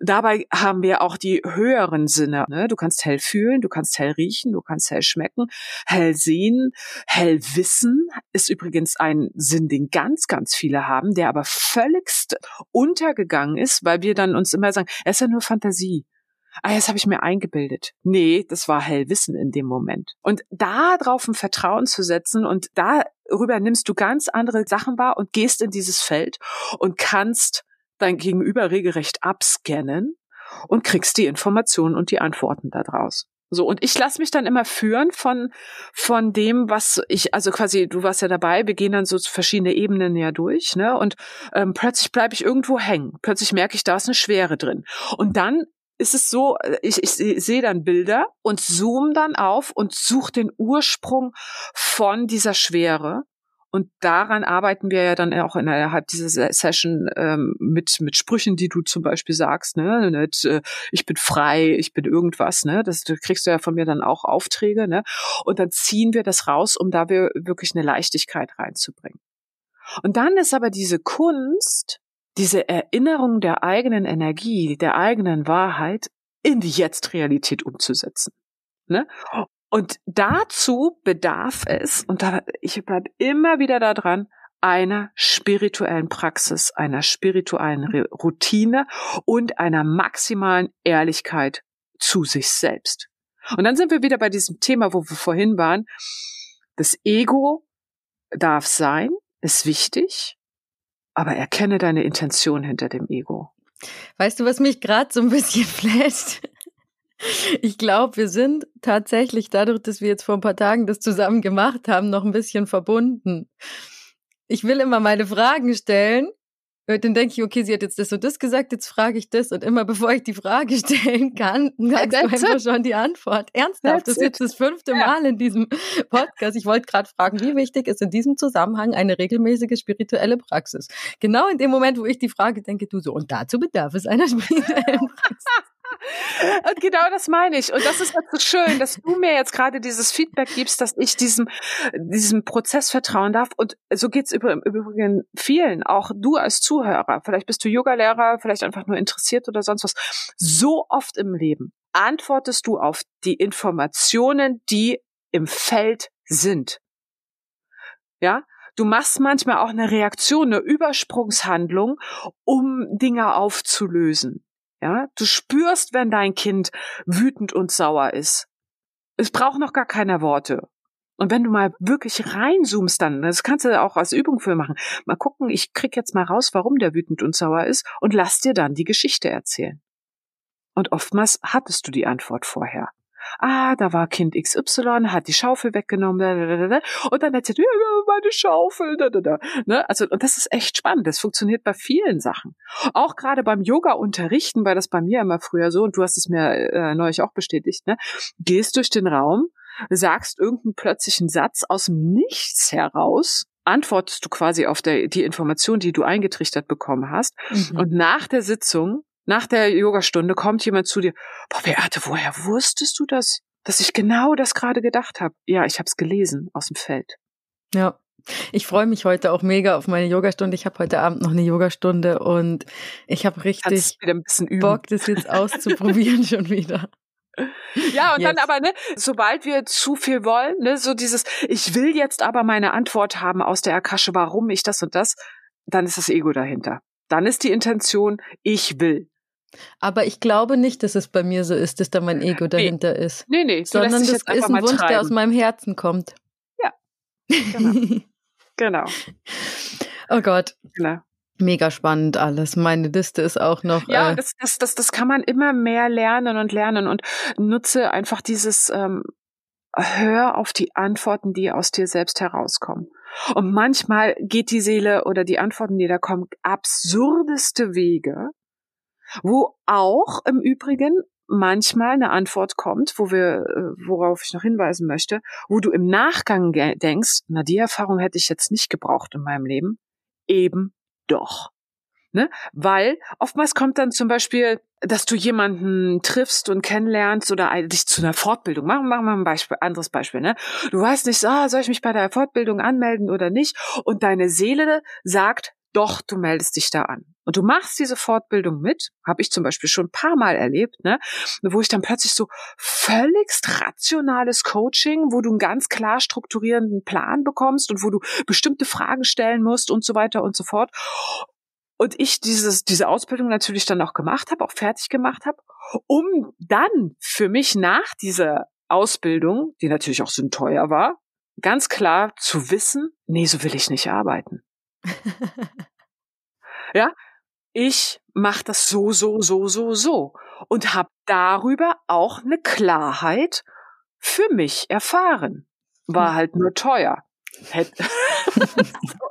B: Dabei haben wir auch die höheren Sinne. Ne? Du kannst hell fühlen, du kannst hell riechen, du kannst hell schmecken, hell sehen, hell wissen ist übrigens ein Sinn, den ganz, ganz viele haben, der aber völligst untergegangen ist, weil wir dann uns immer sagen, es ist ja nur Fantasie ah, das habe ich mir eingebildet. Nee, das war Hellwissen in dem Moment. Und da drauf ein Vertrauen zu setzen und darüber nimmst du ganz andere Sachen wahr und gehst in dieses Feld und kannst dein Gegenüber regelrecht abscannen und kriegst die Informationen und die Antworten daraus. So, und ich lasse mich dann immer führen von, von dem, was ich, also quasi, du warst ja dabei, wir gehen dann so verschiedene Ebenen ja durch, ne? Und ähm, plötzlich bleibe ich irgendwo hängen. Plötzlich merke ich, da ist eine Schwere drin. Und dann ist es so, äh, ich, ich sehe dann Bilder und zoome dann auf und suche den Ursprung von dieser Schwere. Und daran arbeiten wir ja dann auch innerhalb dieser Session ähm, mit mit Sprüchen, die du zum Beispiel sagst, ne, nicht, äh, ich bin frei, ich bin irgendwas, ne, das, das kriegst du ja von mir dann auch Aufträge, ne, und dann ziehen wir das raus, um da wir wirklich eine Leichtigkeit reinzubringen. Und dann ist aber diese Kunst, diese Erinnerung der eigenen Energie, der eigenen Wahrheit in die Jetzt-Realität umzusetzen. Ne? Und dazu bedarf es, und da, ich bleibe immer wieder da dran, einer spirituellen Praxis, einer spirituellen Routine und einer maximalen Ehrlichkeit zu sich selbst. Und dann sind wir wieder bei diesem Thema, wo wir vorhin waren. Das Ego darf sein, ist wichtig, aber erkenne deine Intention hinter dem Ego.
A: Weißt du, was mich gerade so ein bisschen (laughs) flasht? Ich glaube, wir sind tatsächlich dadurch, dass wir jetzt vor ein paar Tagen das zusammen gemacht haben, noch ein bisschen verbunden. Ich will immer meine Fragen stellen dann denke ich, okay, sie hat jetzt das und das gesagt, jetzt frage ich das. Und immer (laughs) bevor ich die Frage stellen kann, sagst du einfach it. schon die Antwort. Ernsthaft, That's das ist jetzt das fünfte yeah. Mal in diesem (laughs) Podcast. Ich wollte gerade fragen, wie wichtig ist in diesem Zusammenhang eine regelmäßige spirituelle Praxis? Genau in dem Moment, wo ich die Frage denke, du so, und dazu bedarf es einer (laughs) spirituellen Praxis. (laughs)
B: Und genau das meine ich. Und das ist jetzt so schön, dass du mir jetzt gerade dieses Feedback gibst, dass ich diesem, diesem Prozess vertrauen darf. Und so geht's über, übrigens vielen, auch du als Zuhörer. Vielleicht bist du Yogalehrer, vielleicht einfach nur interessiert oder sonst was. So oft im Leben antwortest du auf die Informationen, die im Feld sind. Ja, Du machst manchmal auch eine Reaktion, eine Übersprungshandlung, um Dinge aufzulösen. Ja, du spürst, wenn dein Kind wütend und sauer ist. Es braucht noch gar keine Worte. Und wenn du mal wirklich reinzoomst dann, das kannst du auch als Übung für machen, mal gucken, ich krieg jetzt mal raus, warum der wütend und sauer ist und lass dir dann die Geschichte erzählen. Und oftmals hattest du die Antwort vorher ah, da war Kind XY, hat die Schaufel weggenommen, und dann erzählt, ja, meine Schaufel, da, da, da. Ne? Also, und das ist echt spannend. Das funktioniert bei vielen Sachen. Auch gerade beim Yoga-Unterrichten, weil das bei mir immer früher so, und du hast es mir äh, neulich auch bestätigt, ne? gehst durch den Raum, sagst irgendeinen plötzlichen Satz aus dem Nichts heraus, antwortest du quasi auf der, die Information, die du eingetrichtert bekommen hast. Mhm. Und nach der Sitzung nach der Yogastunde kommt jemand zu dir, boah, Beate, woher wusstest du das? Dass ich genau das gerade gedacht habe. Ja, ich habe es gelesen aus dem Feld.
A: Ja. Ich freue mich heute auch mega auf meine Yogastunde. Ich habe heute Abend noch eine Yogastunde und ich habe richtig Bock, das jetzt auszuprobieren (laughs) schon wieder.
B: Ja, und yes. dann aber, ne, sobald wir zu viel wollen, ne, so dieses, ich will jetzt aber meine Antwort haben aus der Akasche, warum ich das und das, dann ist das Ego dahinter. Dann ist die Intention, ich will.
A: Aber ich glaube nicht, dass es bei mir so ist, dass da mein Ego dahinter
B: nee.
A: ist.
B: Nee, nee,
A: sondern das ist ein Wunsch, treiben. der aus meinem Herzen kommt.
B: Ja. Genau. genau. (laughs)
A: Oh Gott. Genau. Mega spannend alles. Meine Liste ist auch noch.
B: Ja, äh, das, das, das, das kann man immer mehr lernen und lernen und nutze einfach dieses ähm, Hör auf die Antworten, die aus dir selbst herauskommen. Und manchmal geht die Seele oder die Antworten, die da kommen, absurdeste Wege wo auch im Übrigen manchmal eine Antwort kommt, wo wir, äh, worauf ich noch hinweisen möchte, wo du im Nachgang denkst, na, die Erfahrung hätte ich jetzt nicht gebraucht in meinem Leben. Eben doch. Ne? Weil oftmals kommt dann zum Beispiel, dass du jemanden triffst und kennenlernst oder dich zu einer Fortbildung. Machen wir mal ein Beispiel, anderes Beispiel. Ne? Du weißt nicht, ah, soll ich mich bei der Fortbildung anmelden oder nicht? Und deine Seele sagt, doch, du meldest dich da an. Und du machst diese Fortbildung mit, habe ich zum Beispiel schon ein paar Mal erlebt, ne, wo ich dann plötzlich so völligst rationales Coaching, wo du einen ganz klar strukturierenden Plan bekommst und wo du bestimmte Fragen stellen musst und so weiter und so fort. Und ich dieses, diese Ausbildung natürlich dann auch gemacht habe, auch fertig gemacht habe, um dann für mich nach dieser Ausbildung, die natürlich auch so teuer war, ganz klar zu wissen, nee, so will ich nicht arbeiten. (laughs) ja, ich mache das so, so, so, so, so und habe darüber auch eine Klarheit für mich erfahren. War halt nur teuer. (laughs)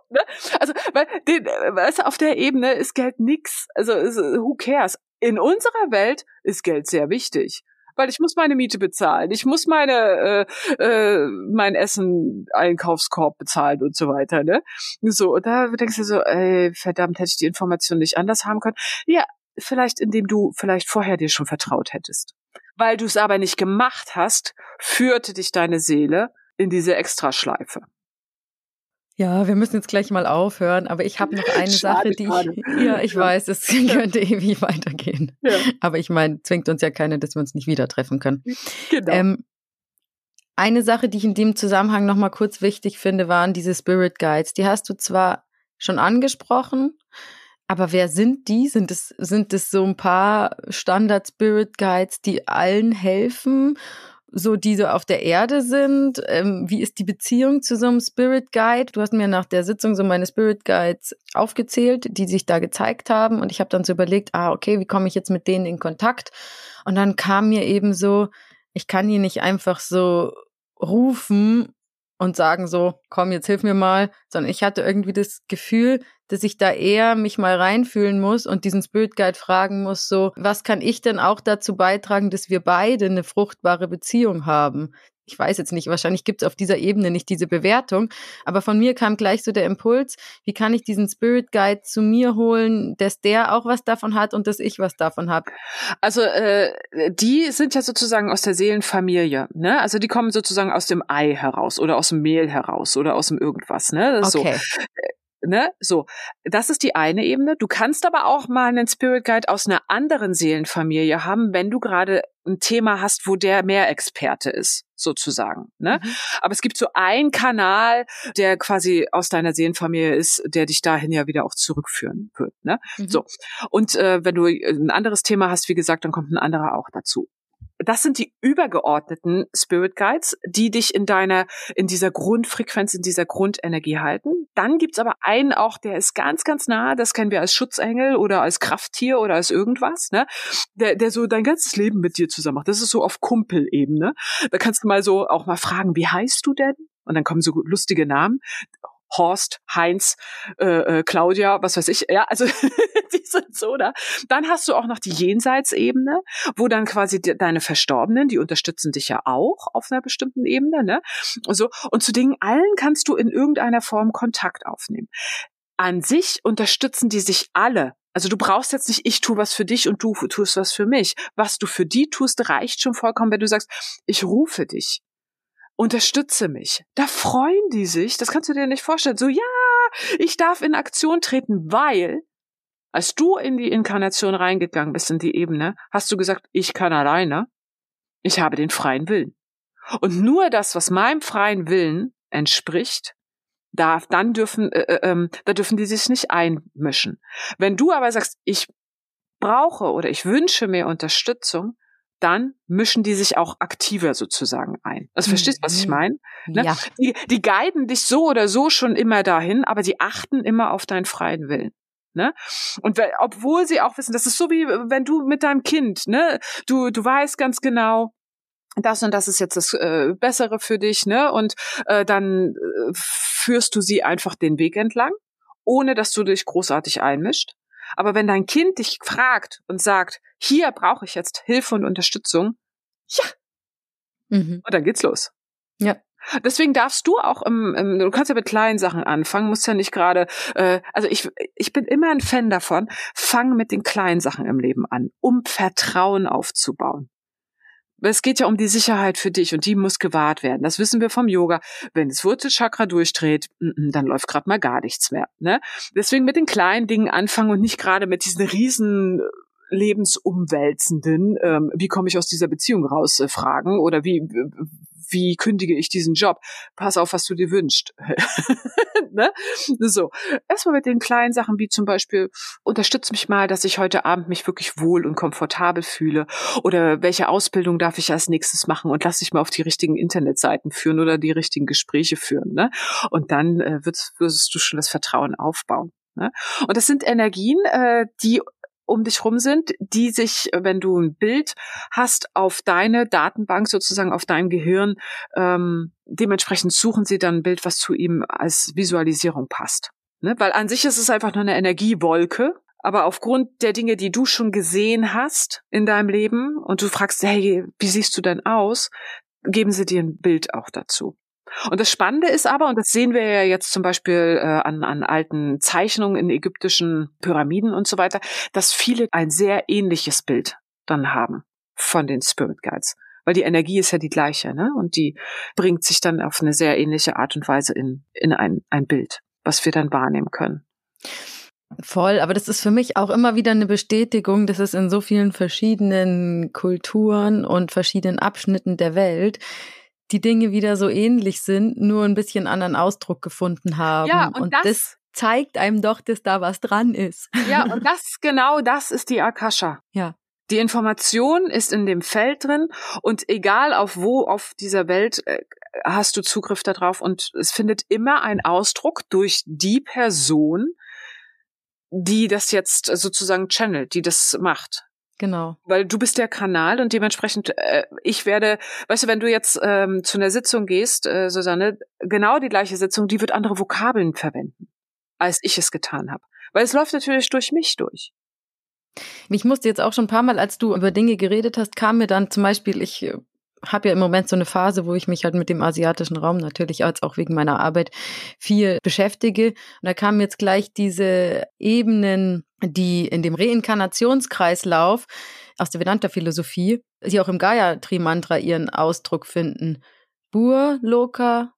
B: Ne? also, weil den, weißt auf der Ebene ist Geld nix. Also, who cares? In unserer Welt ist Geld sehr wichtig weil ich muss meine Miete bezahlen, ich muss meine äh, äh, mein Essen Einkaufskorb bezahlen und so weiter, ne? So und da denkst du so, ey, verdammt, hätte ich die Information nicht anders haben können. Ja, vielleicht indem du vielleicht vorher dir schon vertraut hättest. Weil du es aber nicht gemacht hast, führte dich deine Seele in diese Extraschleife.
A: Ja, wir müssen jetzt gleich mal aufhören, aber ich habe noch (laughs) eine schade, Sache, die ich, ja, ich ja. weiß, es (laughs) könnte ewig weitergehen. Ja. Aber ich meine, zwingt uns ja keine, dass wir uns nicht wieder treffen können. Genau. Ähm, eine Sache, die ich in dem Zusammenhang noch mal kurz wichtig finde, waren diese Spirit Guides. Die hast du zwar schon angesprochen, aber wer sind die? Sind es, sind es so ein paar Standard Spirit Guides, die allen helfen? So die so auf der Erde sind. Ähm, wie ist die Beziehung zu so einem Spirit Guide? Du hast mir nach der Sitzung so meine Spirit Guides aufgezählt, die sich da gezeigt haben. Und ich habe dann so überlegt, ah, okay, wie komme ich jetzt mit denen in Kontakt? Und dann kam mir eben so, ich kann die nicht einfach so rufen und sagen so, komm, jetzt hilf mir mal, sondern ich hatte irgendwie das Gefühl, dass ich da eher mich mal reinfühlen muss und diesen Spirit Guide fragen muss, so, was kann ich denn auch dazu beitragen, dass wir beide eine fruchtbare Beziehung haben? Ich weiß jetzt nicht, wahrscheinlich gibt es auf dieser Ebene nicht diese Bewertung, aber von mir kam gleich so der Impuls, wie kann ich diesen Spirit Guide zu mir holen, dass der auch was davon hat und dass ich was davon habe.
B: Also äh, die sind ja sozusagen aus der Seelenfamilie, ne? Also die kommen sozusagen aus dem Ei heraus oder aus dem Mehl heraus oder aus dem irgendwas, ne?
A: okay.
B: So ne, so. Das ist die eine Ebene. Du kannst aber auch mal einen Spirit Guide aus einer anderen Seelenfamilie haben, wenn du gerade ein Thema hast, wo der mehr Experte ist, sozusagen. Ne? Mhm. Aber es gibt so einen Kanal, der quasi aus deiner Seelenfamilie ist, der dich dahin ja wieder auch zurückführen wird. Ne? Mhm. So. Und äh, wenn du ein anderes Thema hast, wie gesagt, dann kommt ein anderer auch dazu das sind die übergeordneten Spirit Guides, die dich in deiner, in dieser Grundfrequenz, in dieser Grundenergie halten. Dann gibt's aber einen auch, der ist ganz, ganz nah, das kennen wir als Schutzengel oder als Krafttier oder als irgendwas, ne? Der, der so dein ganzes Leben mit dir zusammen macht. Das ist so auf Kumpelebene. Da kannst du mal so auch mal fragen, wie heißt du denn? Und dann kommen so lustige Namen. Horst, Heinz, äh, äh, Claudia, was weiß ich, ja, also (laughs) die sind so da. Dann hast du auch noch die Jenseitsebene, wo dann quasi de deine Verstorbenen, die unterstützen dich ja auch auf einer bestimmten Ebene, ne? Und so und zu Dingen allen kannst du in irgendeiner Form Kontakt aufnehmen. An sich unterstützen die sich alle also du brauchst jetzt nicht, ich tue was für dich und du tust was für mich. Was du für die tust, reicht schon vollkommen, wenn du sagst, ich rufe dich unterstütze mich. Da freuen die sich, das kannst du dir nicht vorstellen. So, ja, ich darf in Aktion treten, weil als du in die Inkarnation reingegangen bist, in die Ebene, hast du gesagt, ich kann alleine. Ich habe den freien Willen. Und nur das, was meinem freien Willen entspricht, darf, dann dürfen, äh, äh, ähm, da dürfen die sich nicht einmischen. Wenn du aber sagst, ich brauche oder ich wünsche mir Unterstützung, dann mischen die sich auch aktiver sozusagen ein. Also verstehst du, was ich mhm. meine? Ne? Ja. Die, die guiden dich so oder so schon immer dahin, aber sie achten immer auf deinen freien Willen. Ne? Und obwohl sie auch wissen, das ist so wie wenn du mit deinem Kind, ne, du du weißt ganz genau, das und das ist jetzt das äh, Bessere für dich, ne? Und äh, dann äh, führst du sie einfach den Weg entlang, ohne dass du dich großartig einmischt. Aber wenn dein Kind dich fragt und sagt, hier brauche ich jetzt Hilfe und Unterstützung, ja. Mhm. Und dann geht's los.
A: Ja.
B: Deswegen darfst du auch im, im, du kannst ja mit kleinen Sachen anfangen, musst ja nicht gerade, äh, also ich, ich bin immer ein Fan davon, fang mit den kleinen Sachen im Leben an, um Vertrauen aufzubauen es geht ja um die Sicherheit für dich und die muss gewahrt werden. Das wissen wir vom Yoga. Wenn das Wurzelchakra durchdreht, dann läuft gerade mal gar nichts mehr. Ne? Deswegen mit den kleinen Dingen anfangen und nicht gerade mit diesen riesen lebensumwälzenden, ähm, wie komme ich aus dieser Beziehung raus, äh, fragen oder wie, wie kündige ich diesen Job? Pass auf, was du dir wünschst. (laughs) ne? So. Erstmal mit den kleinen Sachen, wie zum Beispiel, unterstütz mich mal, dass ich heute Abend mich wirklich wohl und komfortabel fühle. Oder welche Ausbildung darf ich als nächstes machen und lass dich mal auf die richtigen Internetseiten führen oder die richtigen Gespräche führen. Ne? Und dann äh, wirst, wirst du schon das Vertrauen aufbauen. Ne? Und das sind Energien, äh, die um dich rum sind, die sich, wenn du ein Bild hast, auf deine Datenbank sozusagen auf deinem Gehirn, ähm, dementsprechend suchen sie dann ein Bild, was zu ihm als Visualisierung passt. Ne? Weil an sich ist es einfach nur eine Energiewolke, aber aufgrund der Dinge, die du schon gesehen hast in deinem Leben und du fragst, hey, wie siehst du denn aus, geben sie dir ein Bild auch dazu. Und das Spannende ist aber, und das sehen wir ja jetzt zum Beispiel äh, an, an alten Zeichnungen in ägyptischen Pyramiden und so weiter, dass viele ein sehr ähnliches Bild dann haben von den Spirit Guides. Weil die Energie ist ja die gleiche, ne? Und die bringt sich dann auf eine sehr ähnliche Art und Weise in, in ein, ein Bild, was wir dann wahrnehmen können.
A: Voll, aber das ist für mich auch immer wieder eine Bestätigung, dass es in so vielen verschiedenen Kulturen und verschiedenen Abschnitten der Welt die Dinge wieder so ähnlich sind, nur ein bisschen anderen Ausdruck gefunden haben.
B: Ja, und, und das, das,
A: zeigt einem doch, dass da was dran ist.
B: Ja, (laughs) und das genau das ist die Akasha.
A: Ja.
B: Die Information ist in dem Feld drin und egal auf wo auf dieser Welt äh, hast du Zugriff darauf und es findet immer ein Ausdruck durch die Person, die das jetzt sozusagen channelt, die das macht.
A: Genau.
B: Weil du bist der Kanal und dementsprechend, äh, ich werde, weißt du, wenn du jetzt ähm, zu einer Sitzung gehst, äh, Susanne, genau die gleiche Sitzung, die wird andere Vokabeln verwenden, als ich es getan habe. Weil es läuft natürlich durch mich durch.
A: Ich musste jetzt auch schon ein paar Mal, als du über Dinge geredet hast, kam mir dann zum Beispiel, ich äh, habe ja im Moment so eine Phase, wo ich mich halt mit dem asiatischen Raum natürlich als auch wegen meiner Arbeit viel beschäftige. Und da kamen jetzt gleich diese Ebenen, die in dem Reinkarnationskreislauf aus der Vedanta-Philosophie, die auch im Gayatri-Mantra ihren Ausdruck finden. Bur Loka,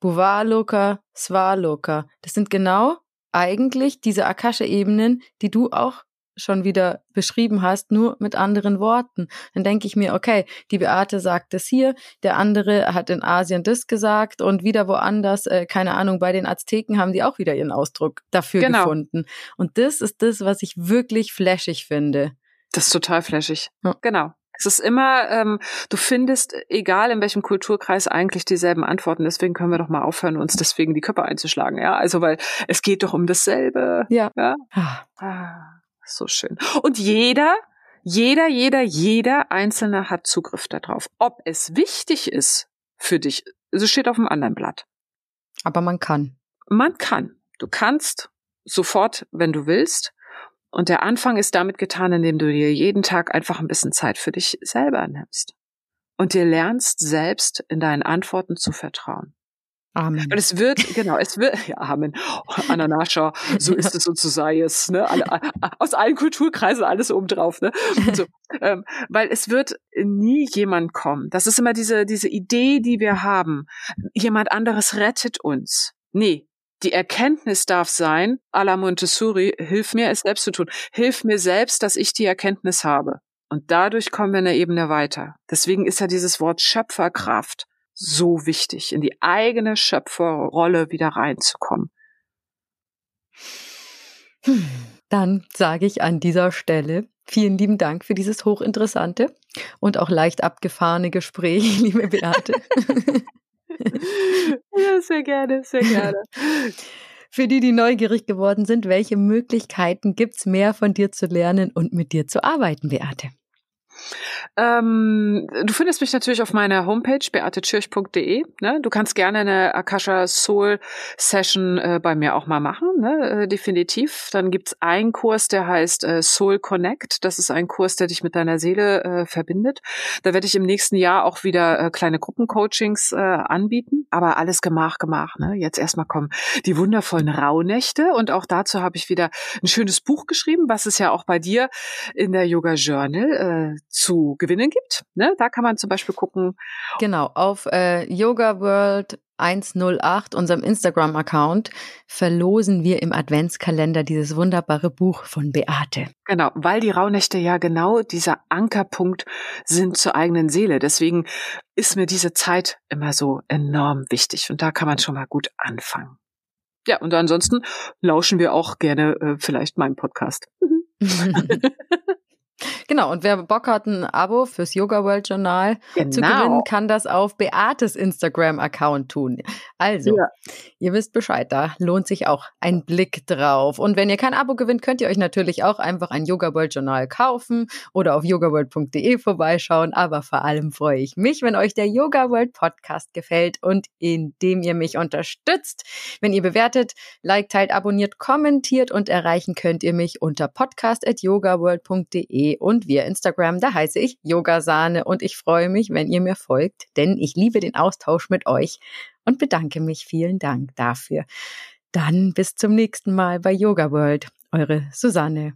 A: Bhuva Svaloka. Das sind genau eigentlich diese Akasha-Ebenen, die du auch schon wieder beschrieben hast, nur mit anderen Worten. Dann denke ich mir, okay, die Beate sagt das hier, der andere hat in Asien das gesagt und wieder woanders, äh, keine Ahnung, bei den Azteken haben die auch wieder ihren Ausdruck dafür genau. gefunden. Und das ist das, was ich wirklich flashig finde.
B: Das ist total flashig. Ja. Genau. Es ist immer, ähm, du findest, egal in welchem Kulturkreis, eigentlich dieselben Antworten. Deswegen können wir doch mal aufhören, uns deswegen die Köpfe einzuschlagen. Ja, also weil es geht doch um dasselbe.
A: Ja.
B: ja? Ah. So schön. Und jeder, jeder, jeder, jeder Einzelne hat Zugriff darauf. Ob es wichtig ist für dich, es steht auf einem anderen Blatt.
A: Aber man kann.
B: Man kann. Du kannst sofort, wenn du willst. Und der Anfang ist damit getan, indem du dir jeden Tag einfach ein bisschen Zeit für dich selber nimmst. Und dir lernst, selbst in deinen Antworten zu vertrauen.
A: Amen.
B: Und es wird, genau, es wird, (laughs) ja, Amen. Ananascha, so (laughs) ist es und so sei es, ne? Alle, aus allen Kulturkreisen alles obendrauf, ne? So, (laughs) ähm, weil es wird nie jemand kommen. Das ist immer diese, diese Idee, die wir haben. Jemand anderes rettet uns. Nee. Die Erkenntnis darf sein, à la Montessori, hilf mir, es selbst zu tun. Hilf mir selbst, dass ich die Erkenntnis habe. Und dadurch kommen wir eine Ebene weiter. Deswegen ist ja dieses Wort Schöpferkraft so wichtig, in die eigene Schöpferrolle wieder reinzukommen.
A: Dann sage ich an dieser Stelle vielen lieben Dank für dieses hochinteressante und auch leicht abgefahrene Gespräch, (laughs) liebe Beate. (laughs)
B: ja, sehr gerne, sehr gerne.
A: Für die, die neugierig geworden sind, welche Möglichkeiten gibt es mehr von dir zu lernen und mit dir zu arbeiten, Beate?
B: Ähm, du findest mich natürlich auf meiner Homepage beatechirch.de. Ne? Du kannst gerne eine Akasha Soul Session äh, bei mir auch mal machen, ne? äh, definitiv. Dann gibt's einen Kurs, der heißt äh, Soul Connect. Das ist ein Kurs, der dich mit deiner Seele äh, verbindet. Da werde ich im nächsten Jahr auch wieder äh, kleine Gruppencoachings äh, anbieten. Aber alles gemach, gemach. Ne? Jetzt erstmal kommen die wundervollen Rauhnächte. Und auch dazu habe ich wieder ein schönes Buch geschrieben, was es ja auch bei dir in der Yoga Journal zu gewinnen gibt. Ne? Da kann man zum Beispiel gucken.
A: Genau, auf äh, Yoga World 108, unserem Instagram-Account, verlosen wir im Adventskalender dieses wunderbare Buch von Beate.
B: Genau, weil die Rauhnächte ja genau dieser Ankerpunkt sind zur eigenen Seele. Deswegen ist mir diese Zeit immer so enorm wichtig. Und da kann man schon mal gut anfangen. Ja, und ansonsten lauschen wir auch gerne äh, vielleicht meinem Podcast. (laughs) (laughs)
A: Genau, und wer Bock hat, ein Abo fürs Yoga World Journal genau. zu gewinnen, kann das auf Beates Instagram-Account tun. Also, ja. ihr wisst Bescheid, da lohnt sich auch ein Blick drauf. Und wenn ihr kein Abo gewinnt, könnt ihr euch natürlich auch einfach ein Yoga World Journal kaufen oder auf yogaworld.de vorbeischauen. Aber vor allem freue ich mich, wenn euch der Yoga World Podcast gefällt und indem ihr mich unterstützt. Wenn ihr bewertet, liked, teilt, abonniert, kommentiert und erreichen könnt ihr mich unter podcast.yogaworld.de und via Instagram, da heiße ich Yogasahne und ich freue mich, wenn ihr mir folgt, denn ich liebe den Austausch mit euch und bedanke mich. Vielen Dank dafür. Dann bis zum nächsten Mal bei Yoga World. Eure Susanne.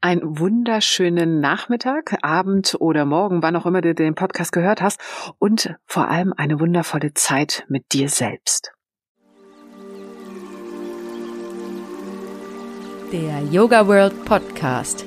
B: Einen wunderschönen Nachmittag, Abend oder Morgen, wann auch immer du den Podcast gehört hast und vor allem eine wundervolle Zeit mit dir selbst.
A: Der Yoga World Podcast